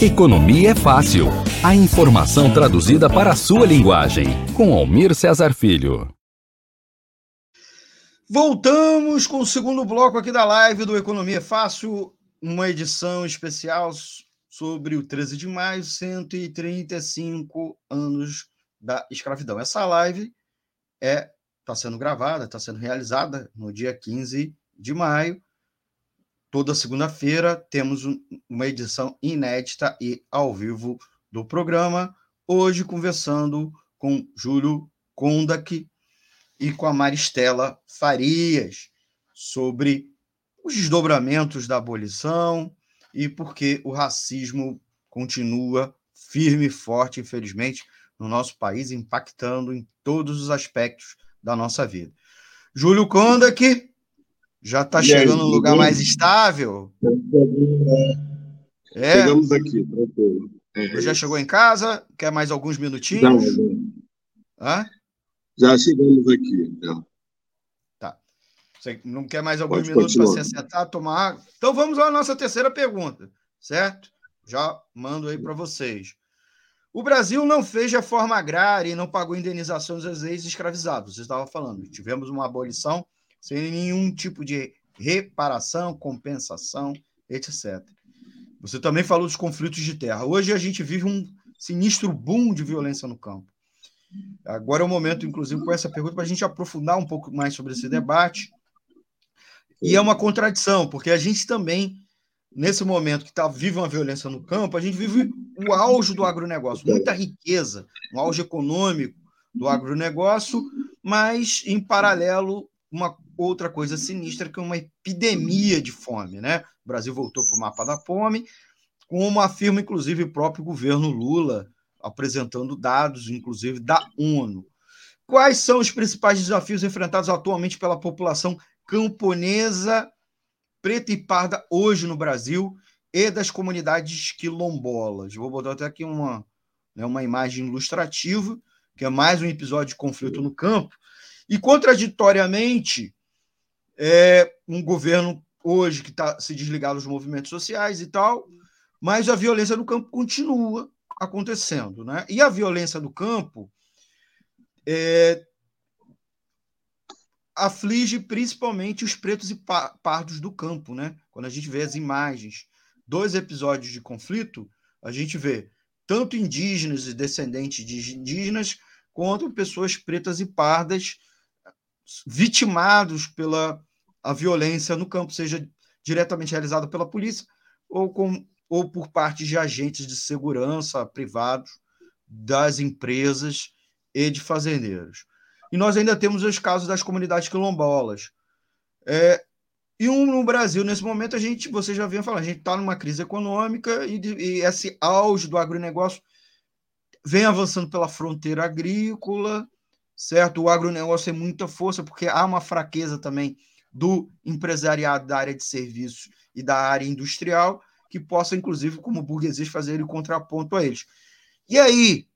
Economia é fácil. A informação traduzida para a sua linguagem, com Almir Cesar Filho. Voltamos com o segundo bloco aqui da live do Economia Fácil, uma edição especial sobre o 13 de maio, 135 anos da escravidão. Essa live é está sendo gravada, está sendo realizada no dia 15 de maio. Toda segunda-feira temos uma edição inédita e ao vivo do programa. Hoje conversando com Júlio Kondak e com a Maristela Farias sobre os desdobramentos da abolição, e porque o racismo continua firme e forte, infelizmente, no nosso país, impactando em todos os aspectos da nossa vida. Júlio que já está chegando no lugar mais estável. É. Chegamos aqui, tranquilo. É. Já chegou em casa? Quer mais alguns minutinhos? Já, já chegamos aqui. Já. Você não quer mais alguns Pode minutos para se assentar, tomar água? Então vamos à nossa terceira pergunta, certo? Já mando aí para vocês. O Brasil não fez reforma agrária e não pagou indenizações aos ex-escravizados. Você estava falando. Tivemos uma abolição sem nenhum tipo de reparação, compensação, etc. Você também falou dos conflitos de terra. Hoje a gente vive um sinistro boom de violência no campo. Agora é o momento, inclusive, com essa pergunta, para a gente aprofundar um pouco mais sobre esse debate e é uma contradição, porque a gente também, nesse momento que tá, vive uma violência no campo, a gente vive o auge do agronegócio, muita riqueza, um auge econômico do agronegócio, mas, em paralelo, uma outra coisa sinistra, que é uma epidemia de fome. Né? O Brasil voltou para o mapa da fome, como afirma, inclusive, o próprio governo Lula, apresentando dados, inclusive, da ONU. Quais são os principais desafios enfrentados atualmente pela população camponesa preta e parda hoje no Brasil e das comunidades quilombolas. Vou botar até aqui uma, né, uma imagem ilustrativa, que é mais um episódio de conflito no campo. E, contraditoriamente, é um governo hoje que está se desligado dos movimentos sociais e tal, mas a violência no campo continua acontecendo. Né? E a violência do campo é, aflige principalmente os pretos e pardos do campo, né? Quando a gente vê as imagens, dois episódios de conflito, a gente vê tanto indígenas e descendentes de indígenas, quanto pessoas pretas e pardas vitimados pela a violência no campo, seja diretamente realizada pela polícia ou, com, ou por parte de agentes de segurança privados das empresas e de fazendeiros. E nós ainda temos os casos das comunidades quilombolas. É, e um, no Brasil, nesse momento, a gente, você já vinha falando, a gente está numa crise econômica e, e, esse auge do agronegócio vem avançando pela fronteira agrícola, certo? O agronegócio tem muita força, porque há uma fraqueza também do empresariado da área de serviços e da área industrial, que possa, inclusive, como burgueses, fazer o contraponto a eles. E aí,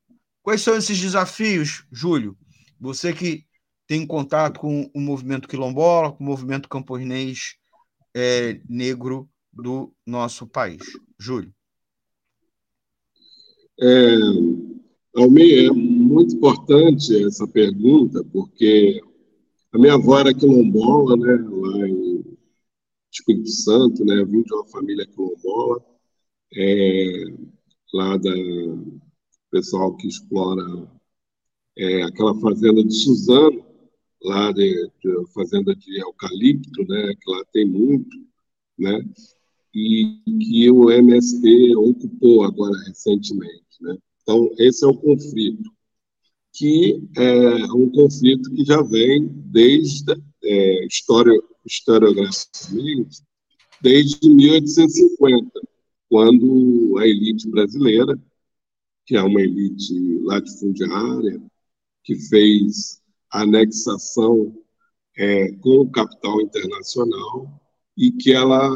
quais são esses desafios, Júlio? Você que tem contato com o movimento quilombola, com o movimento camponês é, negro do nosso país. Júlio. É, Almir, é muito importante essa pergunta, porque a minha avó era quilombola, né, lá em Espírito Santo, né, vim de uma família quilombola, é, lá da pessoal que explora é, aquela fazenda de Suzano, lá de, de, fazenda de eucalipto, né, que lá tem muito, né, e que o MST ocupou agora recentemente, né. Então esse é o conflito, que é um conflito que já vem desde é, história, historiograficamente desde 1850, quando a elite brasileira, que é uma elite latifundiária, que fez anexação é, com o capital internacional e que ela,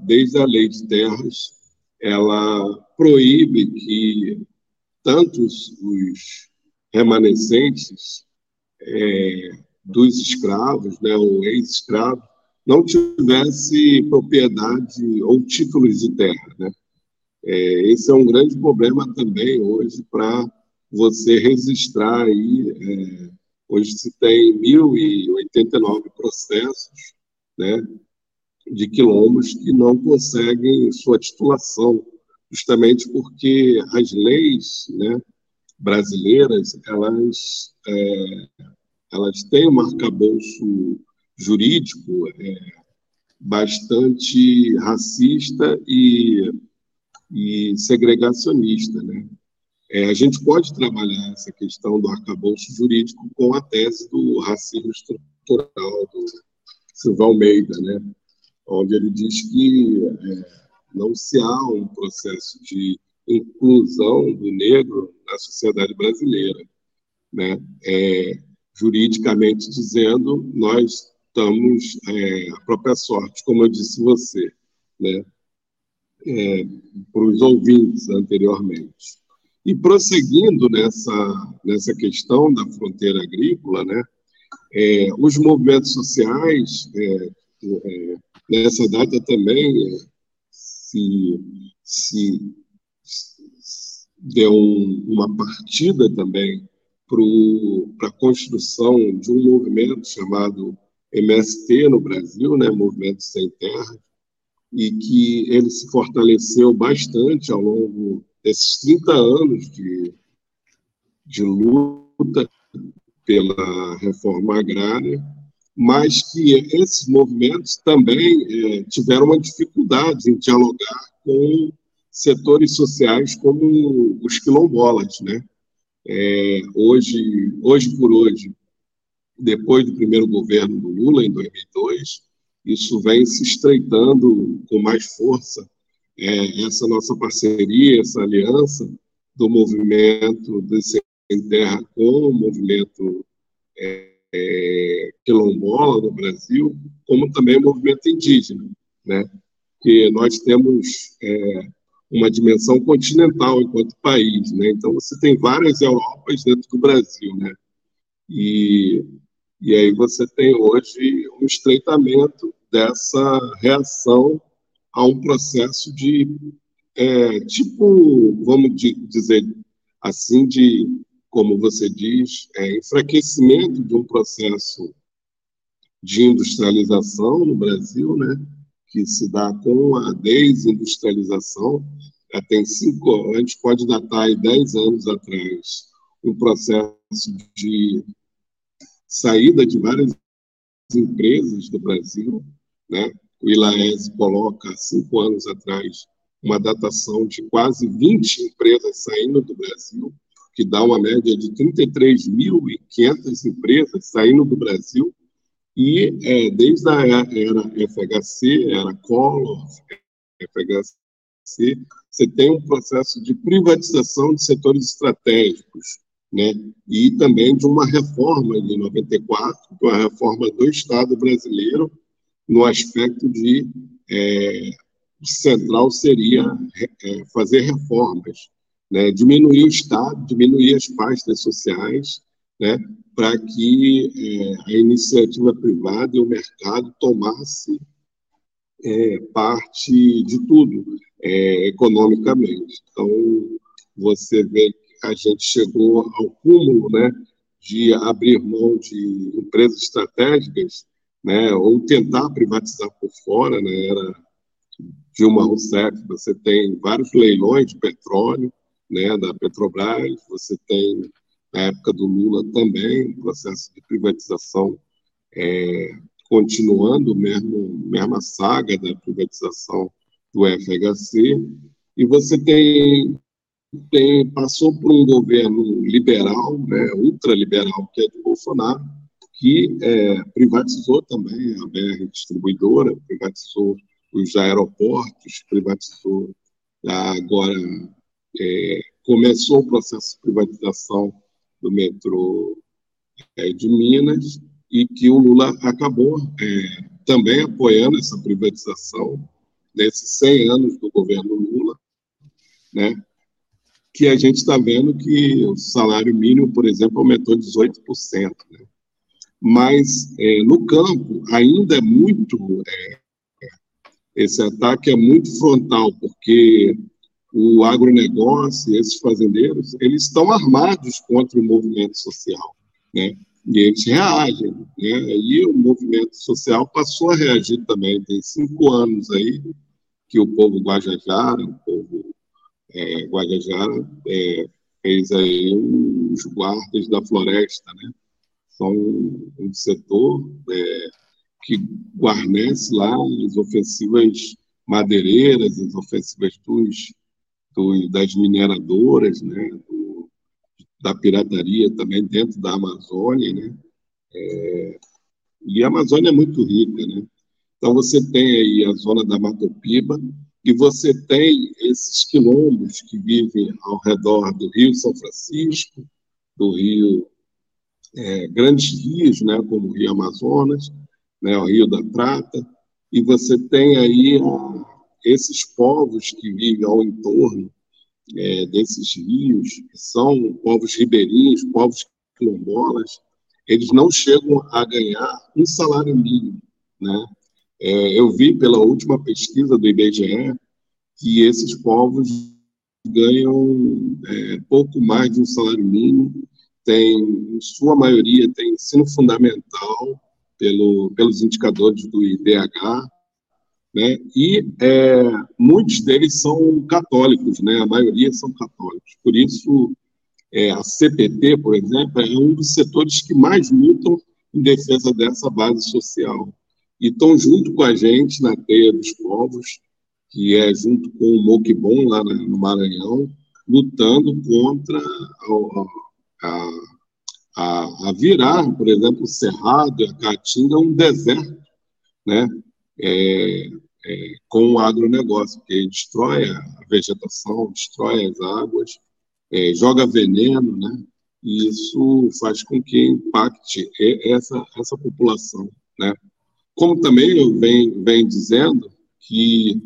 desde a lei de terras, ela proíbe que tantos os remanescentes é, dos escravos, né, ou ex-escravos, não tivesse propriedade ou títulos de terra, né? É, esse é um grande problema também hoje para você registrar aí. É, hoje se tem 1.089 processos né, de quilombos que não conseguem sua titulação, justamente porque as leis né, brasileiras elas, é, elas têm um arcabouço jurídico é, bastante racista e, e segregacionista. Né? É, a gente pode trabalhar essa questão do arcabouço jurídico com a tese do racismo estrutural do Silva Almeida, né? onde ele diz que é, não se há um processo de inclusão do negro na sociedade brasileira. Né? É, juridicamente dizendo, nós estamos é, a própria sorte, como eu disse você, né? É, para os ouvintes anteriormente. E prosseguindo nessa, nessa questão da fronteira agrícola, né, é, os movimentos sociais, é, é, nessa data também, é, se, se, deu um, uma partida também para a construção de um movimento chamado MST no Brasil, né, Movimento Sem Terra, e que ele se fortaleceu bastante ao longo desses 30 anos de, de luta pela reforma agrária, mas que esses movimentos também é, tiveram uma dificuldade em dialogar com setores sociais como os quilombolas, né? É, hoje, hoje por hoje, depois do primeiro governo do Lula, em 2002, isso vem se estreitando com mais força, é, essa nossa parceria, essa aliança do movimento do Sem Terra com o movimento é, é, quilombola no Brasil, como também o movimento indígena, né? que nós temos é, uma dimensão continental enquanto país, né? Então você tem várias Europas dentro do Brasil, né? E e aí você tem hoje um estreitamento dessa reação a um processo de é, tipo, vamos dizer assim, de como você diz, é, enfraquecimento de um processo de industrialização no Brasil, né? Que se dá com a desindustrialização, tem cinco, a gente pode datar aí dez anos atrás, um processo de saída de várias empresas do Brasil, né? O ILAES coloca, cinco anos atrás, uma datação de quase 20 empresas saindo do Brasil, que dá uma média de 33.500 empresas saindo do Brasil, e é, desde a era FHC, era Collor, FHC, você tem um processo de privatização de setores estratégicos, né? e também de uma reforma de 94, uma reforma do Estado brasileiro, no aspecto de é, central seria é, fazer reformas, né? diminuir o Estado, diminuir as pastas sociais, né? Para que é, a iniciativa privada e o mercado tomasse é, parte de tudo é, economicamente. Então, você vê que a gente chegou ao cúmulo né, de abrir mão de empresas estratégicas né, ou tentar privatizar por fora, né, era Dilma Rousseff, você tem vários leilões de petróleo, né, da Petrobras, você tem na época do Lula também, o processo de privatização é, continuando, mesmo mesma saga da privatização do FHC, e você tem, tem passou por um governo liberal, né, ultraliberal, que é de Bolsonaro, que é, privatizou também a BR distribuidora, privatizou os aeroportos, privatizou agora é, começou o processo de privatização do metrô é, de Minas e que o Lula acabou é, também apoiando essa privatização nesses 100 anos do governo Lula, né? que a gente está vendo que o salário mínimo, por exemplo, aumentou 18%. Né? Mas é, no campo ainda é muito. É, esse ataque é muito frontal, porque o agronegócio, esses fazendeiros, eles estão armados contra o movimento social, né? E eles reagem, né? E o movimento social passou a reagir também. Tem cinco anos aí que o povo Guajajara, o povo é, Guajajara, é, fez aí os guardas da floresta, né? São um setor é, que guarnece lá as ofensivas madeireiras, as ofensivas dos, dos das mineradoras, né? Do, da pirataria também dentro da Amazônia, né? É, e a Amazônia é muito rica, né? Então você tem aí a zona da Matopiba, e você tem esses quilombos que vivem ao redor do Rio São Francisco, do Rio, é, grandes rios, né, como o Rio Amazonas, né, o Rio da Prata, e você tem aí a, esses povos que vivem ao entorno é, desses rios, que são povos ribeirinhos, povos quilombolas, eles não chegam a ganhar um salário mínimo, né? É, eu vi pela última pesquisa do IBGE que esses povos ganham é, pouco mais de um salário mínimo, tem, em sua maioria, tem ensino fundamental pelo, pelos indicadores do IDH, né? e é, muitos deles são católicos, né? a maioria são católicos. Por isso, é, a CPT, por exemplo, é um dos setores que mais lutam em defesa dessa base social e estão junto com a gente na teia dos povos, que é junto com o Moquibon, lá no Maranhão, lutando contra a, a, a, a virar, por exemplo, o Cerrado, a Caatinga, um deserto, né? É, é, com o agronegócio, porque destrói a vegetação, destrói as águas, é, joga veneno, né? E isso faz com que impacte essa, essa população, né? Como também eu venho, venho dizendo que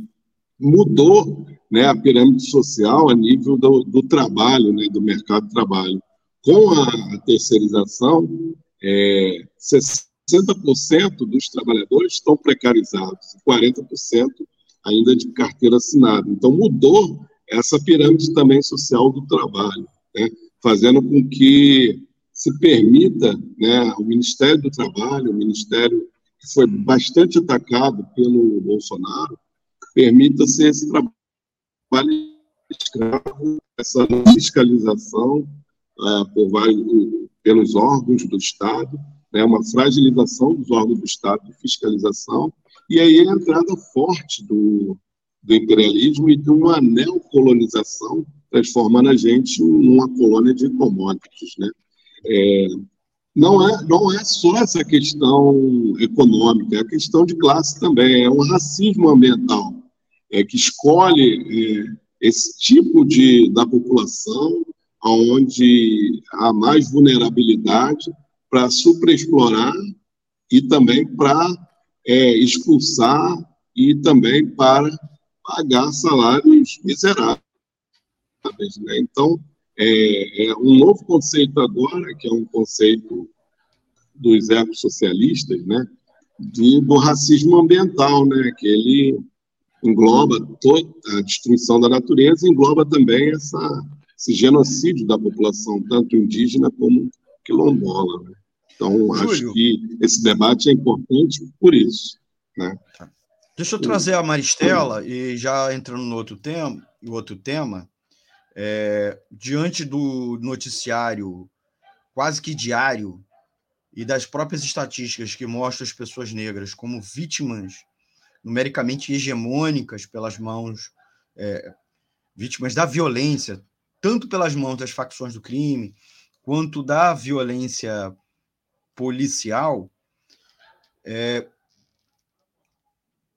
mudou né, a pirâmide social a nível do, do trabalho, né, do mercado de trabalho. Com a terceirização, é, 60% dos trabalhadores estão precarizados e 40% ainda de carteira assinada. Então, mudou essa pirâmide também social do trabalho, né, fazendo com que se permita né, o Ministério do Trabalho, o Ministério que foi bastante atacado pelo Bolsonaro, permita-se esse trabalho escravo, essa fiscalização é, por vários, pelos órgãos do Estado, né, uma fragilização dos órgãos do Estado de fiscalização, e aí a entrada forte do, do imperialismo e de uma neocolonização, transformando a gente numa colônia de commodities. Né? É, não é, não é só essa questão econômica, é a questão de classe também, é um racismo ambiental, é, que escolhe é, esse tipo de, da população onde há mais vulnerabilidade para superexplorar e também para é, expulsar e também para pagar salários miseráveis. Né? Então, é, é, um novo conceito agora, que é um conceito dos ecossocialistas, né, de, do racismo ambiental, né, que ele engloba toda a destruição da natureza, engloba também essa, esse genocídio da população, tanto indígena como quilombola. Né? Então, acho que esse debate é importante por isso. Né? Tá. Deixa eu trazer a Maristela, e já entrando no outro tema, outro tema é, diante do noticiário quase que diário e das próprias estatísticas que mostram as pessoas negras como vítimas numericamente hegemônicas pelas mãos, é, vítimas da violência, tanto pelas mãos das facções do crime, quanto da violência policial, é,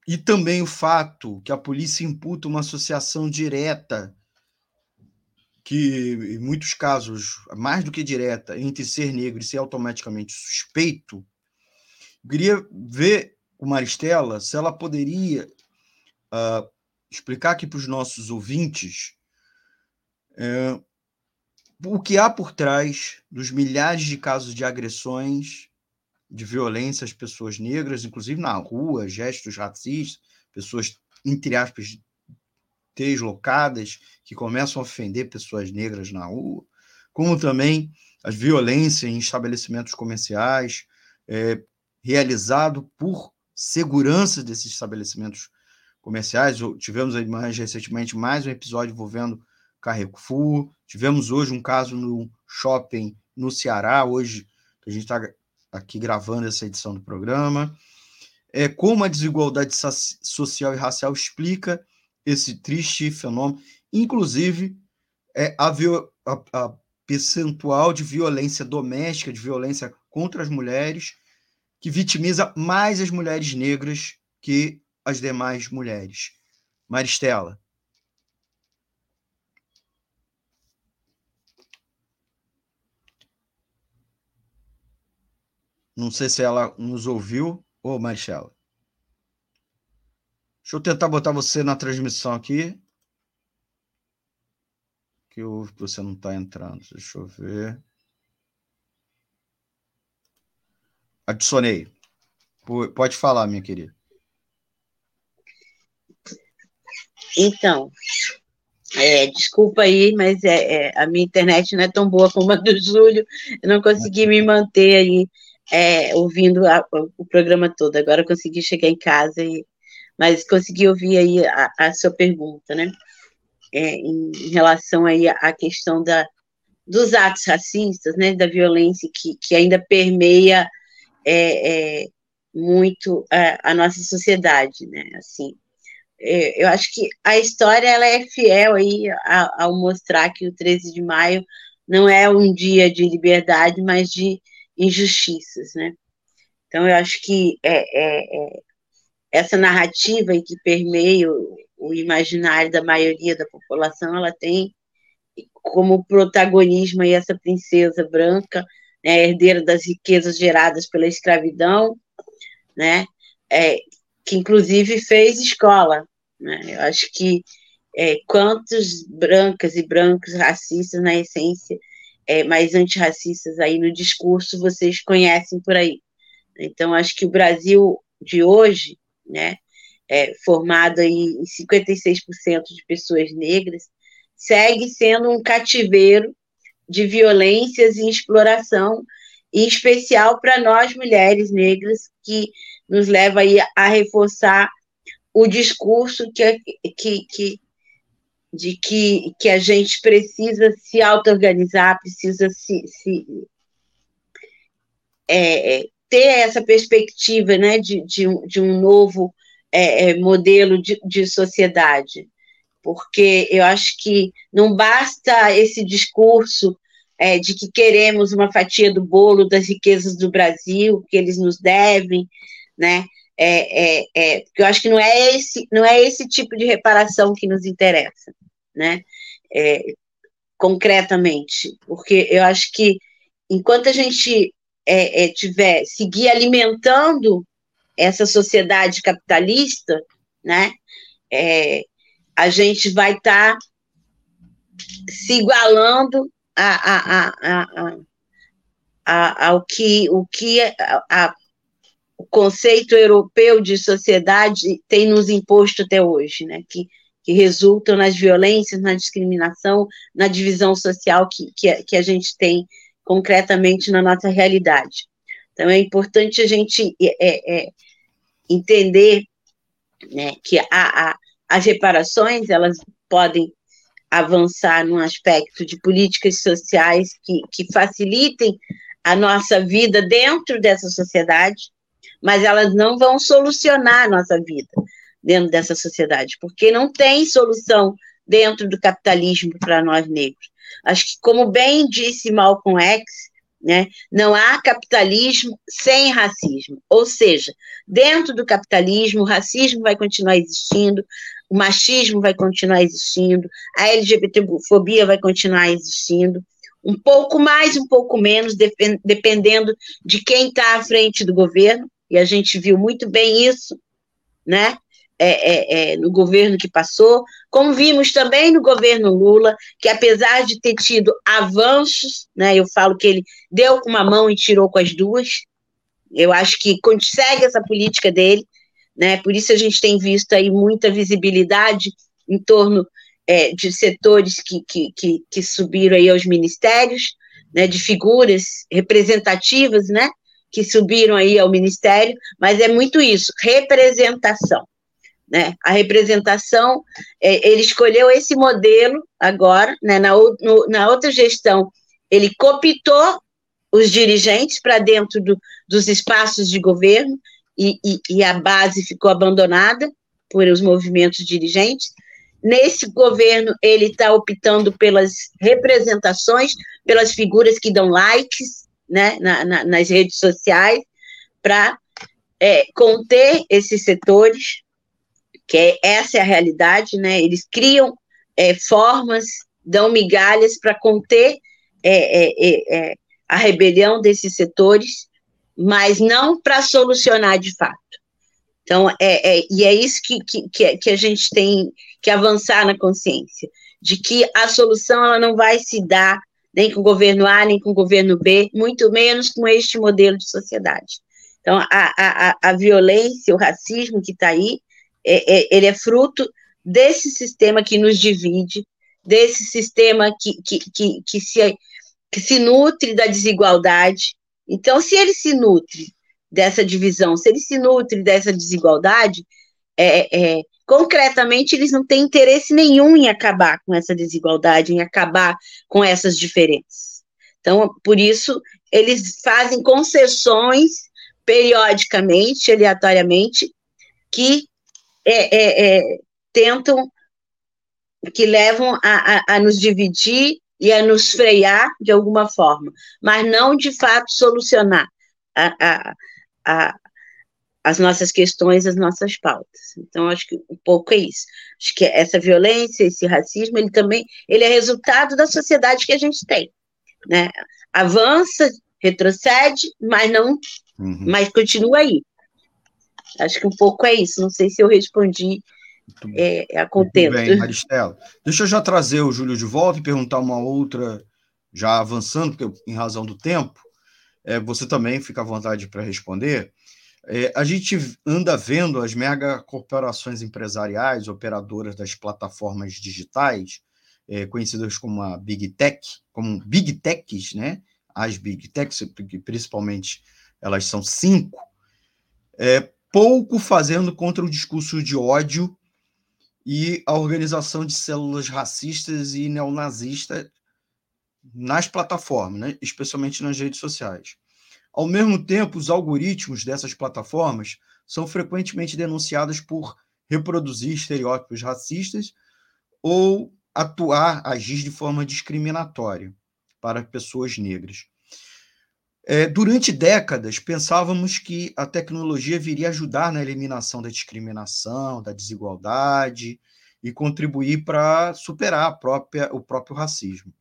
e também o fato que a polícia imputa uma associação direta que em muitos casos, mais do que direta, entre ser negro e ser automaticamente suspeito, queria ver com Maristela se ela poderia uh, explicar aqui para os nossos ouvintes uh, o que há por trás dos milhares de casos de agressões, de violência às pessoas negras, inclusive na rua, gestos racistas, pessoas, entre aspas, deslocadas que começam a ofender pessoas negras na rua, como também as violências em estabelecimentos comerciais, é, realizado por segurança desses estabelecimentos comerciais. Tivemos mais recentemente mais um episódio envolvendo Carrefour, tivemos hoje um caso no shopping no Ceará, hoje a gente está aqui gravando essa edição do programa. É, como a desigualdade social e racial explica esse triste fenômeno, inclusive é, a, a, a percentual de violência doméstica, de violência contra as mulheres, que vitimiza mais as mulheres negras que as demais mulheres. Maristela. Não sei se ela nos ouviu. Ô, Maristela. Deixa eu tentar botar você na transmissão aqui. Que houve que você não está entrando. Deixa eu ver. Adicionei. Pode falar, minha querida. Então, é, desculpa aí, mas é, é, a minha internet não é tão boa como a do Júlio. Eu não consegui me manter aí é, ouvindo a, o programa todo. Agora consegui chegar em casa, e, mas consegui ouvir aí a, a sua pergunta, né? É, em, em, relação aí à questão da, dos atos racistas, né? Da violência que, que ainda permeia é, é muito a, a, nossa sociedade, né? Assim, é, eu acho que a história ela é fiel aí ao mostrar que o 13 de maio não é um dia de liberdade, mas de injustiças, né? Então, eu acho que é, é, é essa narrativa que permeia o, o, imaginário da maioria da população, ela tem como protagonismo aí essa princesa branca, né, herdeira das riquezas geradas pela escravidão, né, é, que inclusive fez escola. Né? Eu acho que é, quantos brancas e brancos racistas, na essência, é, mais antirracistas aí no discurso, vocês conhecem por aí. Então, acho que o Brasil de hoje, né, é, formado em 56% de pessoas negras, segue sendo um cativeiro de violências e exploração, em especial para nós mulheres negras, que nos leva aí a reforçar o discurso que, que, que de que, que a gente precisa se auto-organizar, precisa se, se é, é, ter essa perspectiva né, de, de, um, de um novo é, é, modelo de, de sociedade. Porque eu acho que não basta esse discurso é, de que queremos uma fatia do bolo das riquezas do Brasil, que eles nos devem, né? É, é, é, eu acho que não é esse não é esse tipo de reparação que nos interessa né? É, concretamente, porque eu acho que enquanto a gente é, é, tiver seguir alimentando essa sociedade capitalista, né? É, a gente vai estar tá se igualando a, a, a, ao que o que o conceito europeu de sociedade tem nos imposto até hoje, né? Que que resultam nas violências, na discriminação, na divisão social que, que, que a gente tem concretamente na nossa realidade. Então, é importante a gente é, é, é entender né, que a, a, as reparações elas podem avançar num aspecto de políticas sociais que, que facilitem a nossa vida dentro dessa sociedade, mas elas não vão solucionar a nossa vida dentro dessa sociedade, porque não tem solução dentro do capitalismo para nós negros. Acho que, como bem disse Malcolm X, né, não há capitalismo sem racismo. Ou seja, dentro do capitalismo, o racismo vai continuar existindo, o machismo vai continuar existindo, a LGBTfobia vai continuar existindo, um pouco mais, um pouco menos, dependendo de quem está à frente do governo, e a gente viu muito bem isso, né? É, é, é, no governo que passou, como vimos também no governo Lula, que apesar de ter tido avanços, né, eu falo que ele deu com uma mão e tirou com as duas, eu acho que consegue essa política dele, né, por isso a gente tem visto aí muita visibilidade em torno é, de setores que, que, que, que, subiram aí aos ministérios, né, de figuras representativas, né, que subiram aí ao ministério, mas é muito isso, representação. Né? A representação, é, ele escolheu esse modelo agora, né, na, no, na outra gestão, ele cooptou os dirigentes para dentro do, dos espaços de governo e, e, e a base ficou abandonada por os movimentos dirigentes. Nesse governo, ele está optando pelas representações, pelas figuras que dão likes né, na, na, nas redes sociais, para é, conter esses setores, que é, essa é a realidade, né? Eles criam é, formas, dão migalhas para conter é, é, é, a rebelião desses setores, mas não para solucionar de fato. Então, é, é, e é isso que, que, que a gente tem que avançar na consciência, de que a solução ela não vai se dar nem com o governo A, nem com o governo B, muito menos com este modelo de sociedade. Então, a, a, a violência, o racismo que está aí, é, é, ele é fruto desse sistema que nos divide, desse sistema que, que, que, que, se, que se nutre da desigualdade. Então, se ele se nutre dessa divisão, se ele se nutre dessa desigualdade, é, é, concretamente eles não têm interesse nenhum em acabar com essa desigualdade, em acabar com essas diferenças. Então, por isso, eles fazem concessões periodicamente, aleatoriamente, que é, é, é tentam, que levam a, a, a nos dividir e a nos frear de alguma forma, mas não de fato solucionar a, a, a, as nossas questões, as nossas pautas. Então, acho que um pouco é isso. Acho que essa violência, esse racismo, ele também ele é resultado da sociedade que a gente tem. Né? Avança, retrocede, mas não, uhum. mas continua aí. Acho que um pouco é isso. Não sei se eu respondi é, a contento. Muito bem, Maristela. Deixa eu já trazer o Júlio de volta e perguntar uma outra, já avançando, porque em razão do tempo, é, você também fica à vontade para responder. É, a gente anda vendo as mega corporações empresariais, operadoras das plataformas digitais, é, conhecidas como a Big Tech, como Big Techs, né? As Big Techs, principalmente elas são cinco, é, pouco fazendo contra o discurso de ódio e a organização de células racistas e neonazistas nas plataformas, né? especialmente nas redes sociais. Ao mesmo tempo, os algoritmos dessas plataformas são frequentemente denunciados por reproduzir estereótipos racistas ou atuar, agir de forma discriminatória para pessoas negras. É, durante décadas, pensávamos que a tecnologia viria ajudar na eliminação da discriminação, da desigualdade e contribuir para superar própria, o próprio racismo.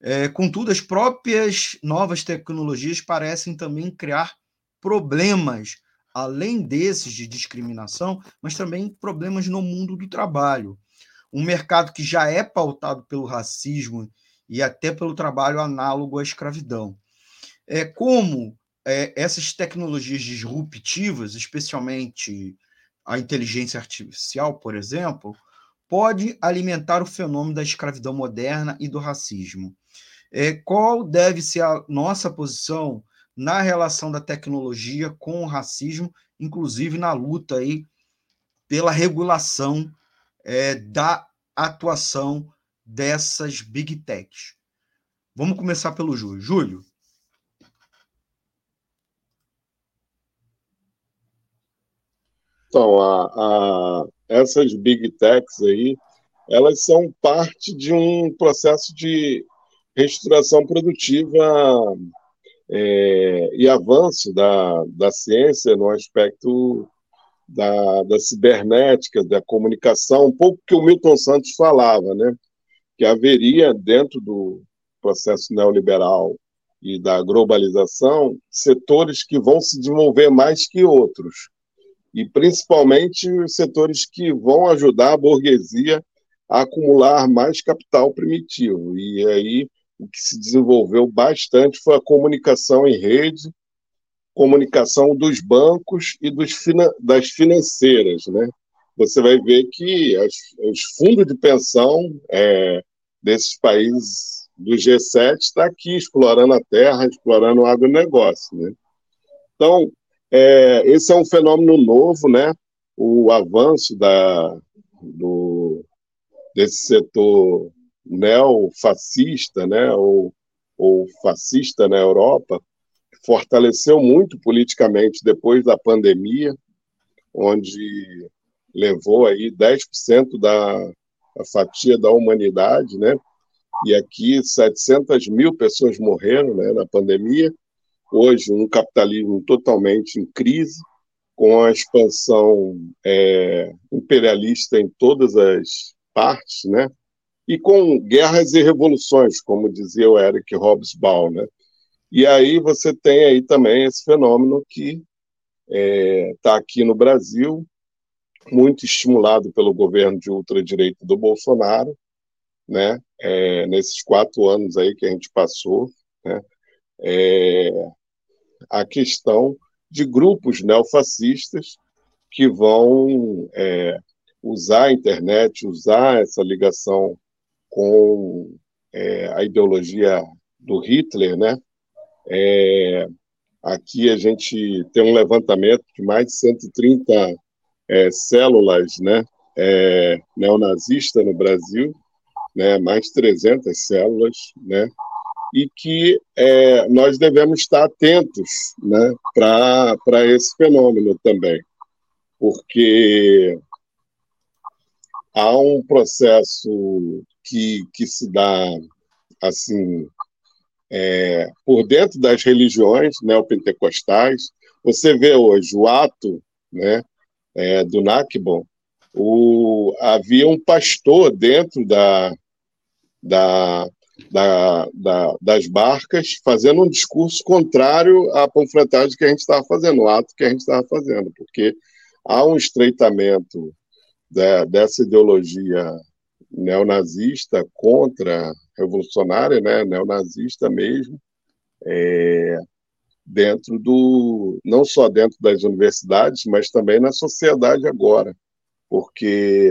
É, contudo, as próprias novas tecnologias parecem também criar problemas, além desses de discriminação, mas também problemas no mundo do trabalho. Um mercado que já é pautado pelo racismo e até pelo trabalho análogo à escravidão. É, como é, essas tecnologias disruptivas, especialmente a inteligência artificial, por exemplo, pode alimentar o fenômeno da escravidão moderna e do racismo. É, qual deve ser a nossa posição na relação da tecnologia com o racismo, inclusive na luta aí pela regulação é, da atuação dessas big techs? Vamos começar pelo Júlio. Júlio. Então, a, a, essas big techs aí, elas são parte de um processo de reestruturação produtiva é, e avanço da, da ciência no aspecto da, da cibernética, da comunicação, um pouco que o Milton Santos falava, né? que haveria dentro do processo neoliberal e da globalização setores que vão se desenvolver mais que outros e principalmente os setores que vão ajudar a burguesia a acumular mais capital primitivo. E aí o que se desenvolveu bastante foi a comunicação em rede, comunicação dos bancos e dos, das financeiras, né? você vai ver que as, os fundos de pensão é, desses países do G7 está aqui explorando a terra, explorando o agronegócio. Né? Então, é, esse é um fenômeno novo, né? o avanço da, do, desse setor neofascista, né? ou, ou fascista na Europa, fortaleceu muito politicamente depois da pandemia, onde levou aí 10% da, fatia da humanidade, né? E aqui 700 mil pessoas morreram né, na pandemia. Hoje, um capitalismo totalmente em crise, com a expansão é, imperialista em todas as partes, né? E com guerras e revoluções, como dizia o Eric Hobsbawm, né? E aí você tem aí também esse fenômeno que está é, tá aqui no Brasil, muito estimulado pelo governo de ultradireita do Bolsonaro, né? É, nesses quatro anos aí que a gente passou, né? É, a questão de grupos neofascistas que vão é, usar a internet, usar essa ligação com é, a ideologia do Hitler, né? É, aqui a gente tem um levantamento de mais de 130 é, células né, é, neonazistas no Brasil, né, mais de 300 células, né, e que é, nós devemos estar atentos né, para esse fenômeno também, porque há um processo que, que se dá assim é, por dentro das religiões neopentecostais. Você vê hoje o ato né, é, do Nakbon, o, havia um pastor dentro da, da, da, da, das barcas fazendo um discurso contrário à panfletagem que a gente estava fazendo, o ato que a gente estava fazendo, porque há um estreitamento da, dessa ideologia neonazista contra revolucionária, né, neonazista mesmo, é, dentro do não só dentro das universidades, mas também na sociedade agora, porque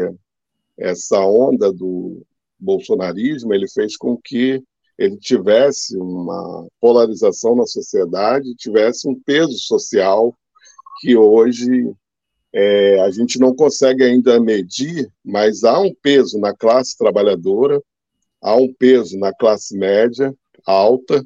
essa onda do bolsonarismo ele fez com que ele tivesse uma polarização na sociedade, tivesse um peso social que hoje é, a gente não consegue ainda medir, mas há um peso na classe trabalhadora, há um peso na classe média alta,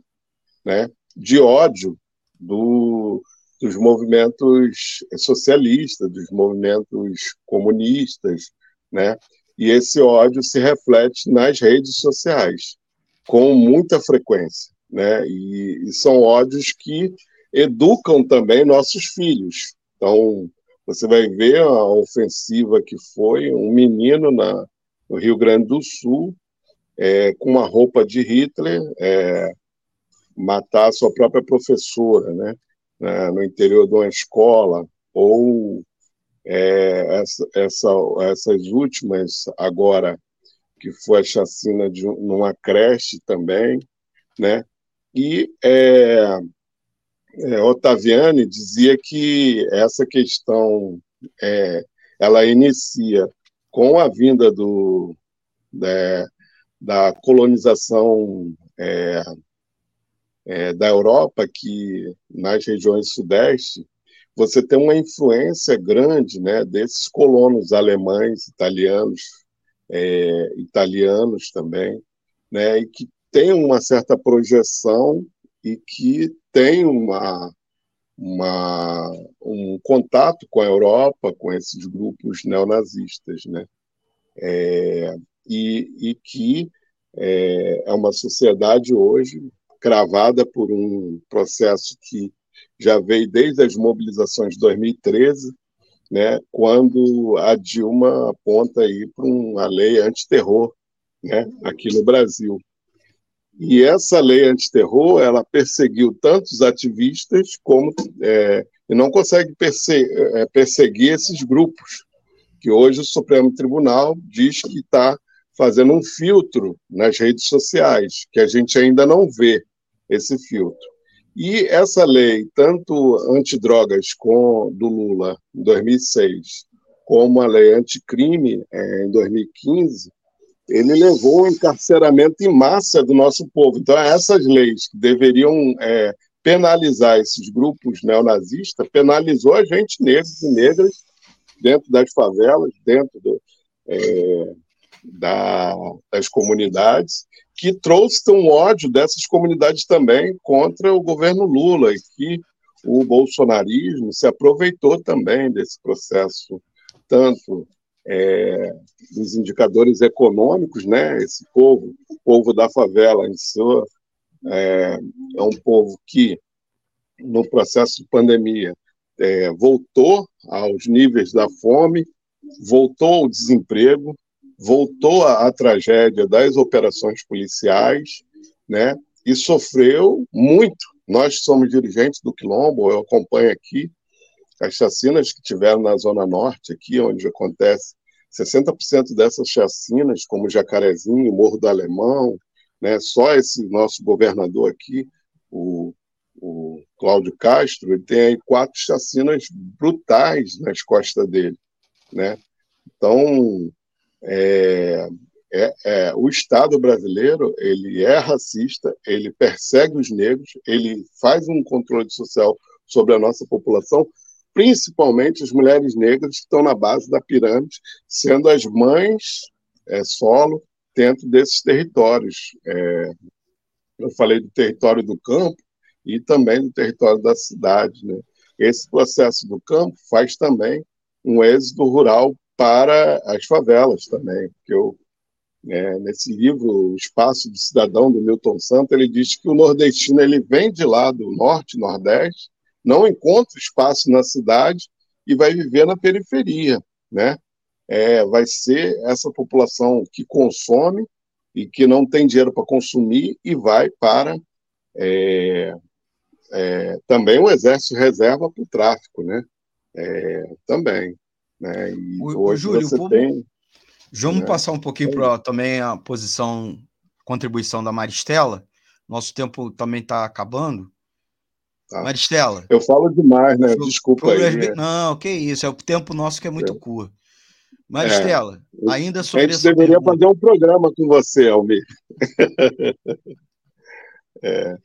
né, de ódio do, dos movimentos socialistas, dos movimentos comunistas, né? E esse ódio se reflete nas redes sociais com muita frequência, né? E, e são ódios que educam também nossos filhos. Então, você vai ver a ofensiva que foi um menino na, no Rio Grande do Sul é, com uma roupa de Hitler é, matar a sua própria professora, né, no interior de uma escola, ou é, essa, essa, essas últimas agora, que foi a chacina de numa creche também, né, e é, é, Ottaviani dizia que essa questão é, ela inicia com a vinda do, da, da colonização é, é, da Europa, que nas regiões sudeste, você tem uma influência grande né, desses colonos alemães, italianos, é, italianos também, né, e que tem uma certa projeção e que tem uma, uma, um contato com a Europa, com esses grupos neonazistas, né? É, e, e que é, é uma sociedade hoje cravada por um processo que já veio desde as mobilizações de 2013, né, quando a Dilma aponta aí para uma lei antiterror né, aqui no Brasil. E essa lei antiterror, ela perseguiu tantos ativistas como é, e não consegue perseguir, é, perseguir esses grupos, que hoje o Supremo Tribunal diz que está fazendo um filtro nas redes sociais, que a gente ainda não vê esse filtro. E essa lei, tanto antidrogas com do Lula em 2006, como a lei anticrime é, em 2015, ele levou ao encarceramento em massa do nosso povo. Então, essas leis que deveriam é, penalizar esses grupos neonazistas, penalizou a gente, negros e negras, dentro das favelas, dentro do, é, da, das comunidades, que trouxe um ódio dessas comunidades também contra o governo Lula, e que o bolsonarismo se aproveitou também desse processo, tanto é, dos indicadores econômicos, né? Esse povo, o povo da favela, em sua, é, é um povo que, no processo de pandemia, é, voltou aos níveis da fome, voltou ao desemprego, voltou à, tragédia das operações policiais, né? E sofreu muito. Nós somos dirigentes do Quilombo, eu acompanho aqui as chacinas que tiveram na Zona Norte, aqui onde acontece 60% dessas chacinas, como Jacarezinho, Morro do Alemão, né, só esse nosso governador aqui, o, o Cláudio Castro, ele tem aí quatro chacinas brutais nas costas dele. Né? Então, é, é, é, o Estado brasileiro ele é racista, ele persegue os negros, ele faz um controle social sobre a nossa população, principalmente as mulheres negras que estão na base da pirâmide, sendo as mães é, solo dentro desses territórios. É, eu falei do território do campo e também do território da cidade. Né? Esse processo do campo faz também um êxodo rural para as favelas também, porque eu é, nesse livro o Espaço do Cidadão do Milton Santos ele diz que o nordestino ele vem de lá do norte nordeste não encontra espaço na cidade e vai viver na periferia né? É, vai ser essa população que consome e que não tem dinheiro para consumir e vai para é, é, também o exército reserva para o tráfico né? É, também né? E o, hoje Júlio, você tem. Vamos né? passar um pouquinho para também a posição, contribuição da Maristela. Nosso tempo também está acabando. Tá. Maristela. Eu falo demais, né? Desculpa aí. Né? Não, que isso. É o tempo nosso que é muito é. curto. Maristela, é. ainda sobre A gente deveria pergunta. fazer um programa com você, Almir. é.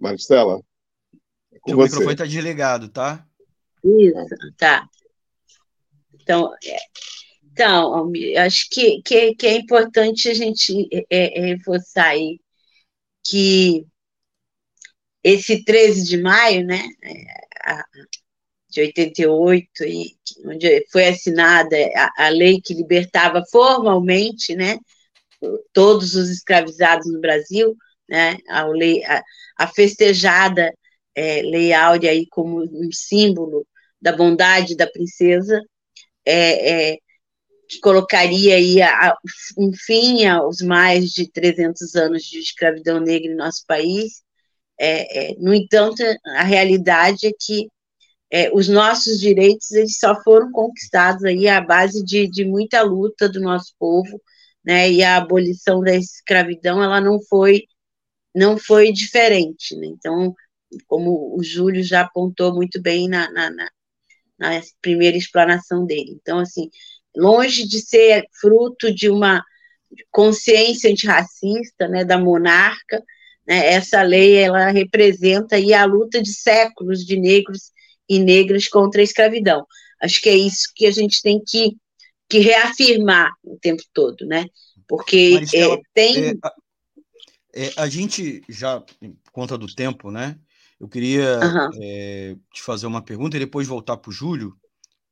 Maristela, com Seu microfone está desligado, tá? Isso, tá. Então, é, então acho que, que, que, é importante a gente é, é, reforçar aí que esse 13 de maio, né, é, de 88, e, onde foi assinada a, a lei que libertava formalmente, né, todos os escravizados no Brasil, né, a, lei, a, a festejada é, Lei Áurea aí como um símbolo da bondade da princesa, é, é, que colocaria aí a, a, um fim aos mais de 300 anos de escravidão negra em nosso país. É, é, no entanto, a realidade é que é, os nossos direitos eles só foram conquistados aí à base de, de muita luta do nosso povo, né? E a abolição da escravidão ela não foi não foi diferente, né? Então como o Júlio já apontou muito bem na, na, na, na primeira explanação dele. Então, assim, longe de ser fruto de uma consciência antirracista, né, da monarca, né, essa lei ela representa aí a luta de séculos de negros e negras contra a escravidão. Acho que é isso que a gente tem que, que reafirmar o tempo todo, né? Porque Maristela, é, tem. É, a, é, a gente já, por conta do tempo, né? Eu queria uhum. é, te fazer uma pergunta e depois voltar para o Júlio,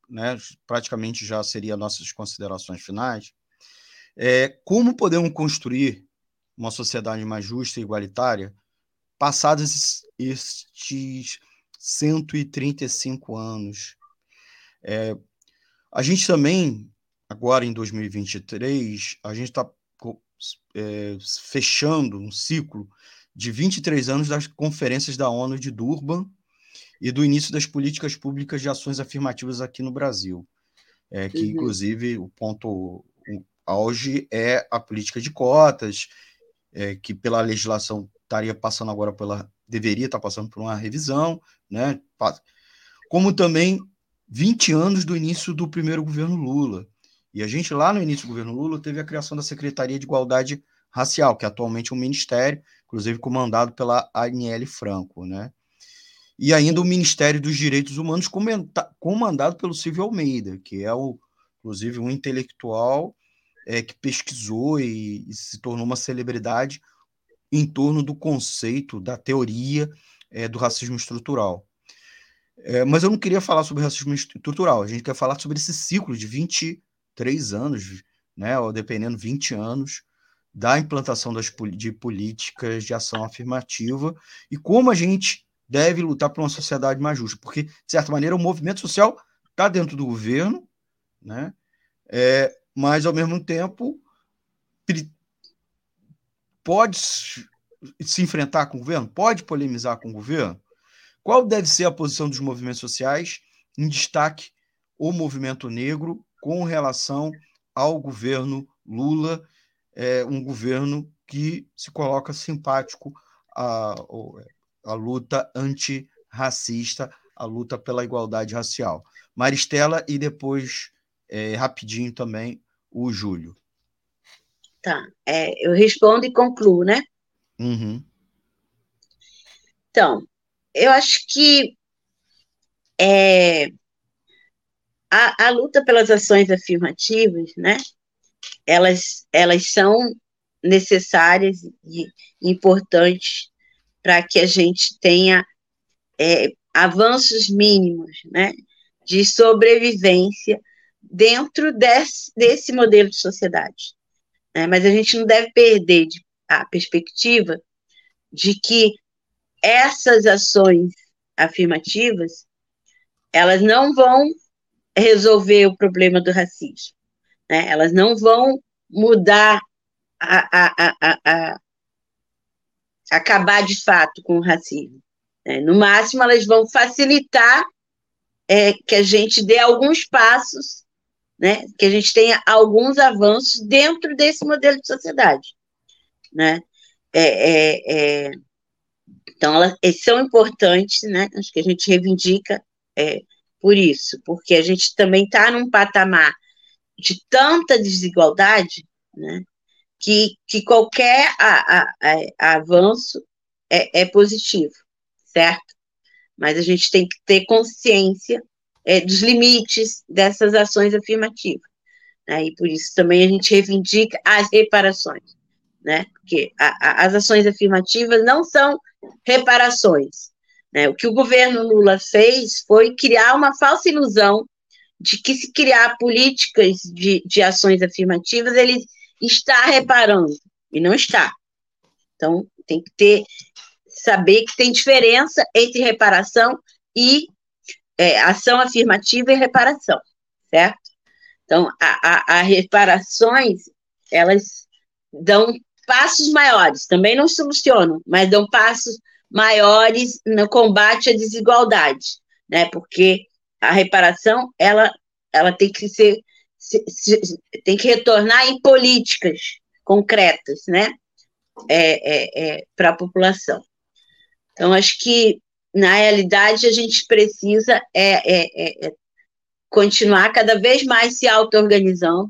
né? praticamente já seria nossas considerações finais. É, como podemos construir uma sociedade mais justa e igualitária passados estes 135 anos? É, a gente também, agora em 2023, a gente está é, fechando um ciclo de 23 anos das conferências da ONU de Durban e do início das políticas públicas de ações afirmativas aqui no Brasil. É, que, uhum. inclusive, o ponto o auge é a política de cotas, é, que pela legislação estaria passando agora pela. deveria estar passando por uma revisão, né? como também 20 anos do início do primeiro governo Lula. E a gente, lá no início do governo Lula, teve a criação da Secretaria de Igualdade Racial, que atualmente é um ministério, inclusive comandado pela Aniele Franco, né? E ainda o Ministério dos Direitos Humanos, comandado pelo Silvio Almeida, que é, o, inclusive, um intelectual é, que pesquisou e, e se tornou uma celebridade em torno do conceito, da teoria é, do racismo estrutural. É, mas eu não queria falar sobre racismo estrutural, a gente quer falar sobre esse ciclo de 23 anos, né, ou dependendo, 20 anos, da implantação das, de políticas de ação afirmativa e como a gente deve lutar por uma sociedade mais justa, porque, de certa maneira, o movimento social está dentro do governo, né, é, mas, ao mesmo tempo, pode se enfrentar com o governo? Pode polemizar com o governo? Qual deve ser a posição dos movimentos sociais, em destaque o movimento negro, com relação ao governo Lula, é, um governo que se coloca simpático à, à luta antirracista, à luta pela igualdade racial. Maristela e depois, é, rapidinho também, o Júlio. Tá, é, eu respondo e concluo, né? Uhum. Então, eu acho que é, a, a luta pelas ações afirmativas, né? Elas, elas são necessárias e importantes para que a gente tenha é, avanços mínimos, né? De sobrevivência dentro desse, desse modelo de sociedade. Né? Mas a gente não deve perder de, a perspectiva de que essas ações afirmativas elas não vão resolver o problema do racismo, né? elas não vão mudar a, a, a, acabar de fato com o racismo. Né? No máximo, elas vão facilitar é, que a gente dê alguns passos né, que a gente tenha alguns avanços dentro desse modelo de sociedade, né? É, é, é, então, elas, são importantes, né? Acho que a gente reivindica é, por isso, porque a gente também está num patamar de tanta desigualdade, né? Que, que qualquer a, a, a, avanço é, é positivo, certo? Mas a gente tem que ter consciência é, dos limites dessas ações afirmativas. Né? E por isso também a gente reivindica as reparações, né? porque a, a, as ações afirmativas não são reparações. Né? O que o governo Lula fez foi criar uma falsa ilusão de que se criar políticas de, de ações afirmativas, ele está reparando, e não está. Então, tem que ter, saber que tem diferença entre reparação e é, ação afirmativa e reparação, certo? Então, a, a, a reparações, elas dão passos maiores, também não solucionam, mas dão passos maiores no combate à desigualdade, né? Porque a reparação, ela, ela tem que ser, se, se, tem que retornar em políticas concretas, né? É, é, é, para a população. Então, acho que na realidade, a gente precisa é, é, é, é continuar cada vez mais se auto-organizando,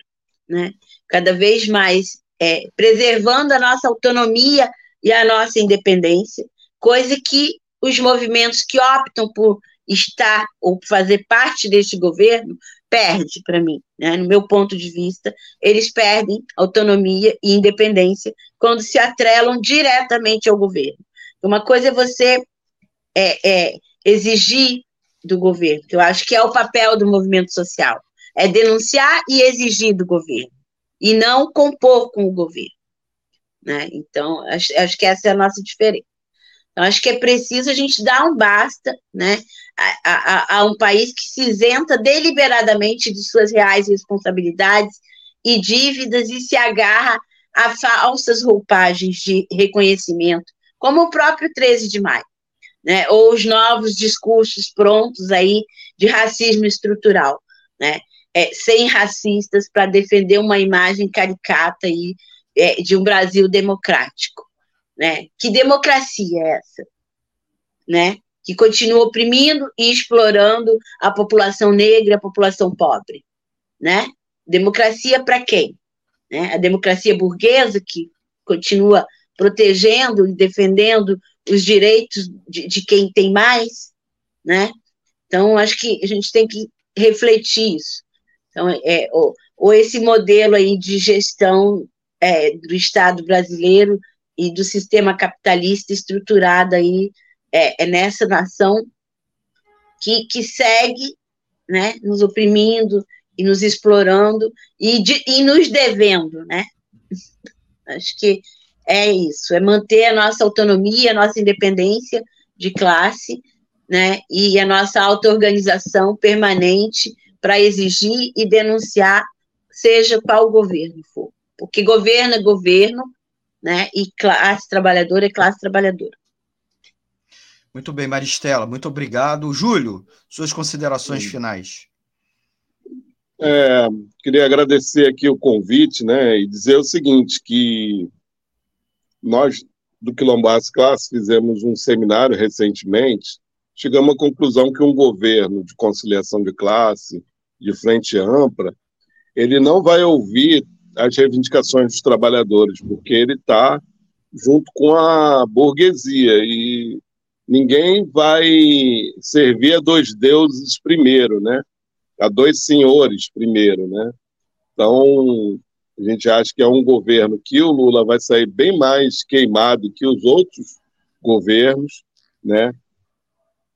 né? cada vez mais preservando a nossa autonomia e a nossa independência, coisa que os movimentos que optam por estar ou fazer parte deste governo perde para mim, né? no meu ponto de vista, eles perdem autonomia e independência quando se atrelam diretamente ao governo. Uma coisa é você é, é, exigir do governo, que eu acho que é o papel do movimento social, é denunciar e exigir do governo, e não compor com o governo. Né? Então, acho, acho que essa é a nossa diferença. Então, acho que é preciso a gente dar um basta né, a, a, um país que se isenta deliberadamente de suas reais responsabilidades e dívidas e se agarra a falsas roupagens de reconhecimento, como o próprio 13 de maio né, ou os novos discursos prontos aí de racismo estrutural, né, é, sem racistas para defender uma imagem caricata aí, é, de um Brasil democrático, né? Que democracia é essa, né? Que continua oprimindo e explorando a população negra, a população pobre, né? Democracia para quem? Né? A democracia burguesa que continua protegendo e defendendo os direitos de, de quem tem mais, né? Então, acho que a gente tem que refletir isso. Então, é, ou, ou esse modelo aí de gestão é, do Estado brasileiro e do sistema capitalista estruturado aí é, é nessa nação que, que segue né, nos oprimindo e nos explorando e, de, e nos devendo, né? Acho que é isso, é manter a nossa autonomia, a nossa independência de classe, né? E a nossa auto-organização permanente para exigir e denunciar, seja qual governo for. Porque governo é governo, né? E classe trabalhadora é classe trabalhadora. Muito bem, Maristela, muito obrigado. Júlio, suas considerações Sim. finais. É, queria agradecer aqui o convite, né, e dizer o seguinte, que nós do Quilombaço Classe fizemos um seminário recentemente, chegamos à conclusão que um governo de conciliação de classe, de frente ampla, ele não vai ouvir as reivindicações dos trabalhadores, porque ele está junto com a burguesia e ninguém vai servir a dois deuses primeiro, né? A dois senhores primeiro, né? Então, a gente acha que é um governo que o Lula vai sair bem mais queimado que os outros governos, né?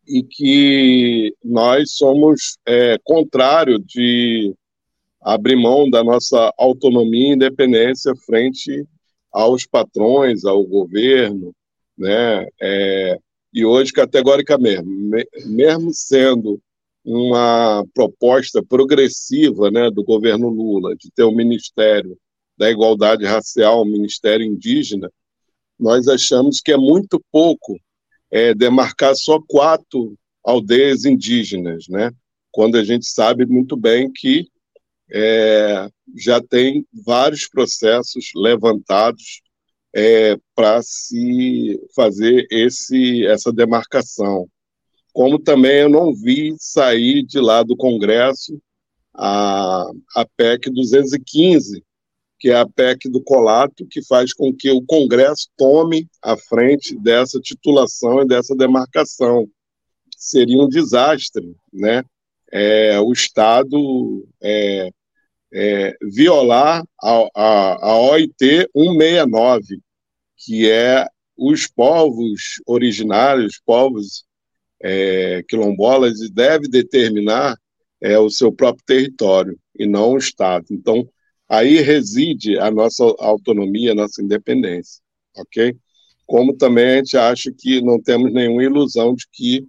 E que nós somos é, contrário de abrir mão da nossa autonomia e independência frente aos patrões, ao governo, né? É, e hoje, categoricamente, mesmo sendo uma proposta progressiva né, do governo Lula de ter o um Ministério da Igualdade Racial, um Ministério Indígena, nós achamos que é muito pouco é, demarcar só quatro aldeias indígenas, né? quando a gente sabe muito bem que é, já tem vários processos levantados é, para se fazer esse, essa demarcação. Como também eu não vi sair de lá do Congresso a, a PEC 215, que é a PEC do colato, que faz com que o Congresso tome a frente dessa titulação e dessa demarcação. Seria um desastre, né? É, o Estado é, é, violar a, a, a OIT 169, que é os povos originários, povos é, quilombolas, e deve determinar é, o seu próprio território e não o Estado. Então, aí reside a nossa autonomia, a nossa independência, ok? Como também a gente acha que não temos nenhuma ilusão de que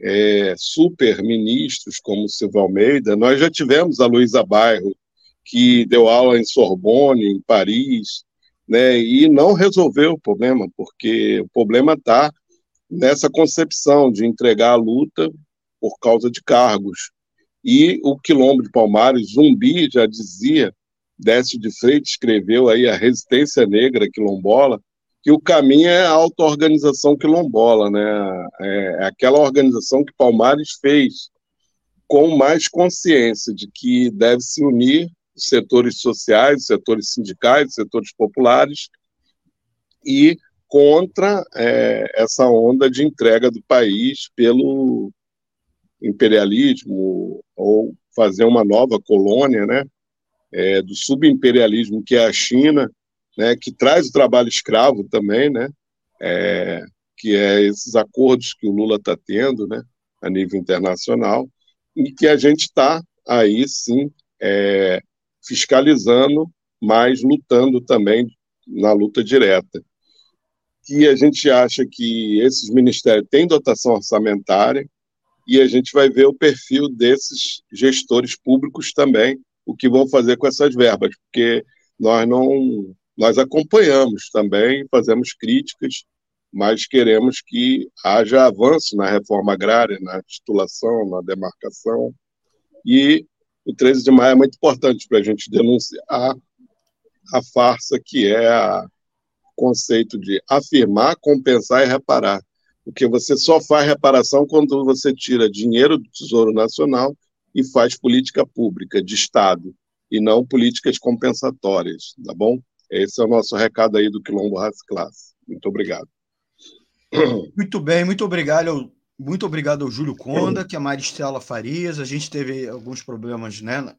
é, super ministros como Silvio Almeida, nós já tivemos a Luísa Bairro, que deu aula em Sorbonne, em Paris, né, e não resolveu o problema, porque o problema está nessa concepção de entregar a luta por causa de cargos. E o Quilombo de Palmares, Zumbi já dizia, Décio de Freitas escreveu aí a Resistência Negra Quilombola, que o caminho é a auto-organização quilombola, né? É aquela organização que Palmares fez com mais consciência de que deve se unir os setores sociais, os setores sindicais, os setores populares, e contra é, essa onda de entrega do país pelo imperialismo ou fazer uma nova colônia, né, é, do subimperialismo que é a China, né, que traz o trabalho escravo também, né, é, que é esses acordos que o Lula está tendo, né, a nível internacional, e que a gente está aí sim é, fiscalizando, mas lutando também na luta direta. Que a gente acha que esses ministérios têm dotação orçamentária e a gente vai ver o perfil desses gestores públicos também, o que vão fazer com essas verbas, porque nós não nós acompanhamos também, fazemos críticas, mas queremos que haja avanço na reforma agrária, na titulação, na demarcação, e o 13 de maio é muito importante para a gente denunciar a farsa que é o conceito de afirmar, compensar e reparar. porque você só faz reparação quando você tira dinheiro do Tesouro Nacional e faz política pública de Estado e não políticas compensatórias, tá bom? Esse é o nosso recado aí do Quilombo Raça Classe. Muito obrigado. Muito bem, muito obrigado. Muito obrigado ao Júlio Conda, que é a Maristela Farias. A gente teve alguns problemas né,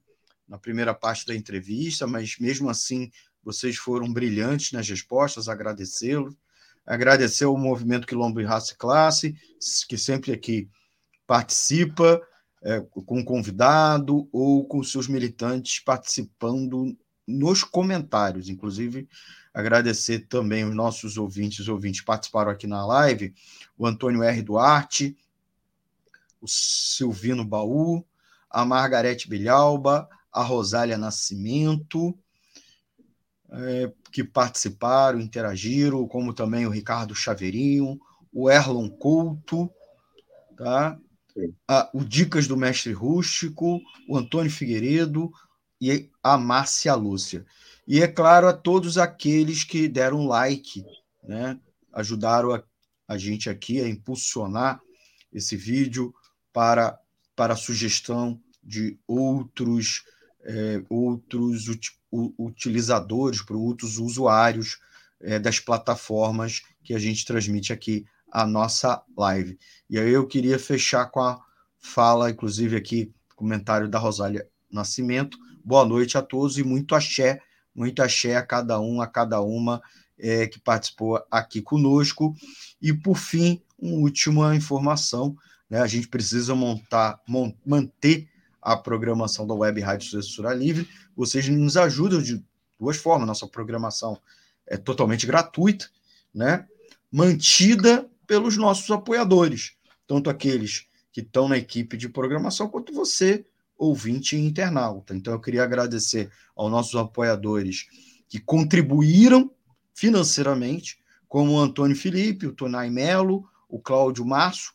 na, primeira parte da entrevista, mas mesmo assim vocês foram brilhantes nas respostas, agradecê-los. Agradecer ao Movimento Quilombo e Raça e Classe, que sempre aqui participa é, com convidado ou com seus militantes participando nos comentários. Inclusive, agradecer também os nossos ouvintes, ouvintes que participaram aqui na live, o Antônio R. Duarte, o Silvino Baú, a Margarete Bilhalba, a Rosália Nascimento, é, que participaram, interagiram, como também o Ricardo Chaveirinho, o Erlon Couto, tá? Ah, o Dicas do Mestre Rústico, o Antônio Figueiredo e a Márcia Lúcia. E, é claro, a todos aqueles que deram like, né? ajudaram a, a gente aqui a impulsionar esse vídeo para, para a sugestão de outros, é, outros utilizadores, para outros usuários é, das plataformas que a gente transmite aqui a nossa live. E aí eu queria fechar com a fala, inclusive aqui, comentário da Rosália Nascimento. Boa noite a todos e muito axé, muito axé a cada um, a cada uma é, que participou aqui conosco. E, por fim, uma última informação, né? a gente precisa montar, manter a programação da Web Rádio Censura Livre. Vocês nos ajudam de duas formas. Nossa programação é totalmente gratuita, né? mantida pelos nossos apoiadores, tanto aqueles que estão na equipe de programação, quanto você, ouvinte e internauta. Então, eu queria agradecer aos nossos apoiadores que contribuíram financeiramente, como o Antônio Felipe, o Tonai Melo, o Cláudio Março,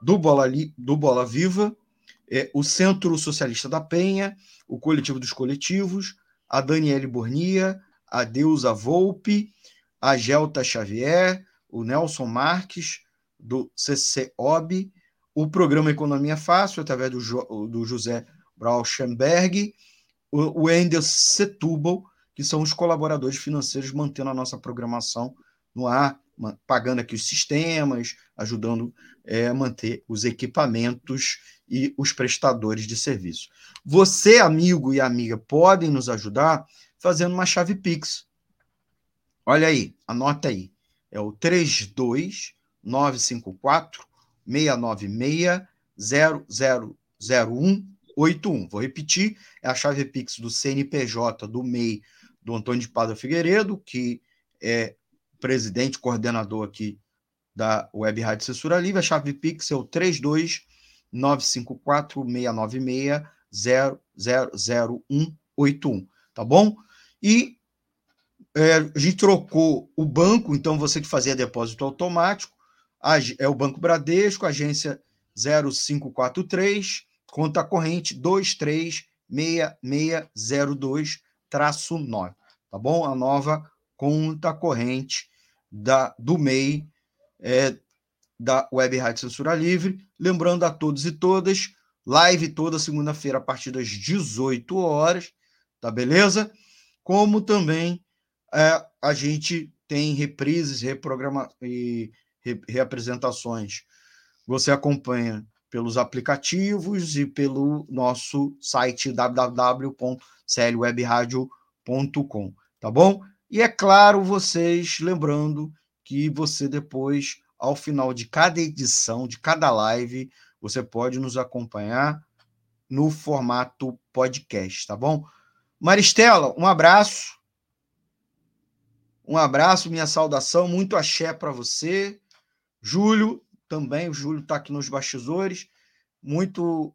do Bola, do Bola Viva, é, o Centro Socialista da Penha, o Coletivo dos Coletivos, a Daniele Bornia, a Deusa Volpe, a Gelta Xavier, o Nelson Marques, do CCOB, o programa Economia Fácil, através do, jo, do José Brauschenberg, o, Endel Setúbal, que são os colaboradores financeiros mantendo a nossa programação no ar, pagando aqui os sistemas, ajudando é, a manter os equipamentos e os prestadores de serviço. Você, amigo e amiga, podem nos ajudar fazendo uma chave Pix. Olha aí, anota aí. É o 32954 696 000181. Vou repetir, é a chave Pix do CNPJ do MEI do Antônio de Padre Figueiredo, que é presidente, coordenador aqui da Web Rádio Censura Livre. A chave Pix é o 32954-696-000181, tá bom? E é, a gente trocou o banco, então você que fazia depósito automático, é o Banco Bradesco, agência 0543, conta corrente 236602-9, tá bom? A nova conta corrente da, do MEI é, da Web Rádio Censura Livre. Lembrando a todos e todas, live toda segunda-feira a partir das 18 horas, tá beleza? Como também é, a gente tem reprises, reprograma e re, reapresentações. Você acompanha pelos aplicativos e pelo nosso site www.clwebradio.com, tá bom? E é claro, vocês lembrando que você depois, ao final de cada edição, de cada live, você pode nos acompanhar no formato podcast, tá bom? Maristela, um abraço. Um abraço, minha saudação, muito axé para você. Júlio, também, o Júlio está aqui nos bastidores. Muito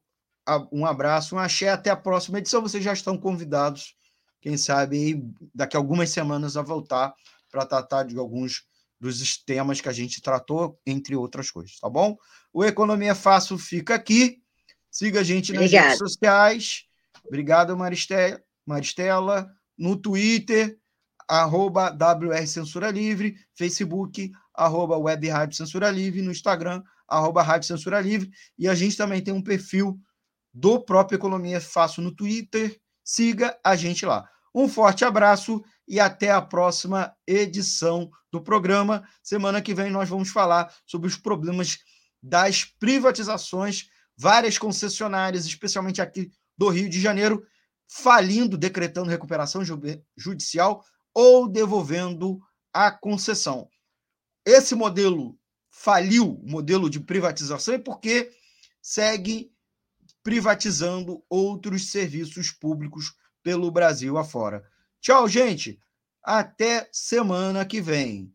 um abraço, um axé, até a próxima edição. Vocês já estão convidados, quem sabe, daqui a algumas semanas a voltar para tratar de alguns dos temas que a gente tratou, entre outras coisas, tá bom? O Economia Fácil fica aqui. Siga a gente nas redes sociais. Obrigado, Maristela. Maristela. No Twitter, arroba WR Censura Livre, Facebook, arroba Web Rádio Censura Livre, no Instagram, arroba Rádio Censura Livre, e a gente também tem um perfil do próprio Economia Fácil no Twitter. Siga a gente lá. Um forte abraço e até a próxima edição do programa. Semana que vem nós vamos falar sobre os problemas das privatizações, várias concessionárias, especialmente aqui do Rio de Janeiro, falindo, decretando recuperação judicial ou devolvendo a concessão. Esse modelo faliu, o modelo de privatização, é porque segue privatizando outros serviços públicos pelo Brasil afora. Tchau, gente. Até semana que vem.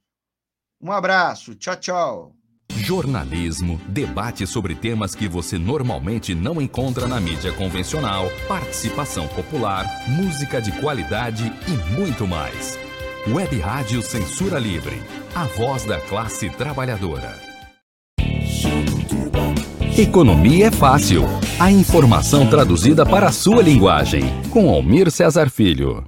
Um abraço. Tchau, tchau. Jornalismo, debate sobre temas que você normalmente não encontra na mídia convencional, participação popular, música de qualidade e muito mais. Web Rádio Censura Livre, a voz da classe trabalhadora. Economia é fácil. A informação traduzida para a sua linguagem. Com Almir Cesar Filho.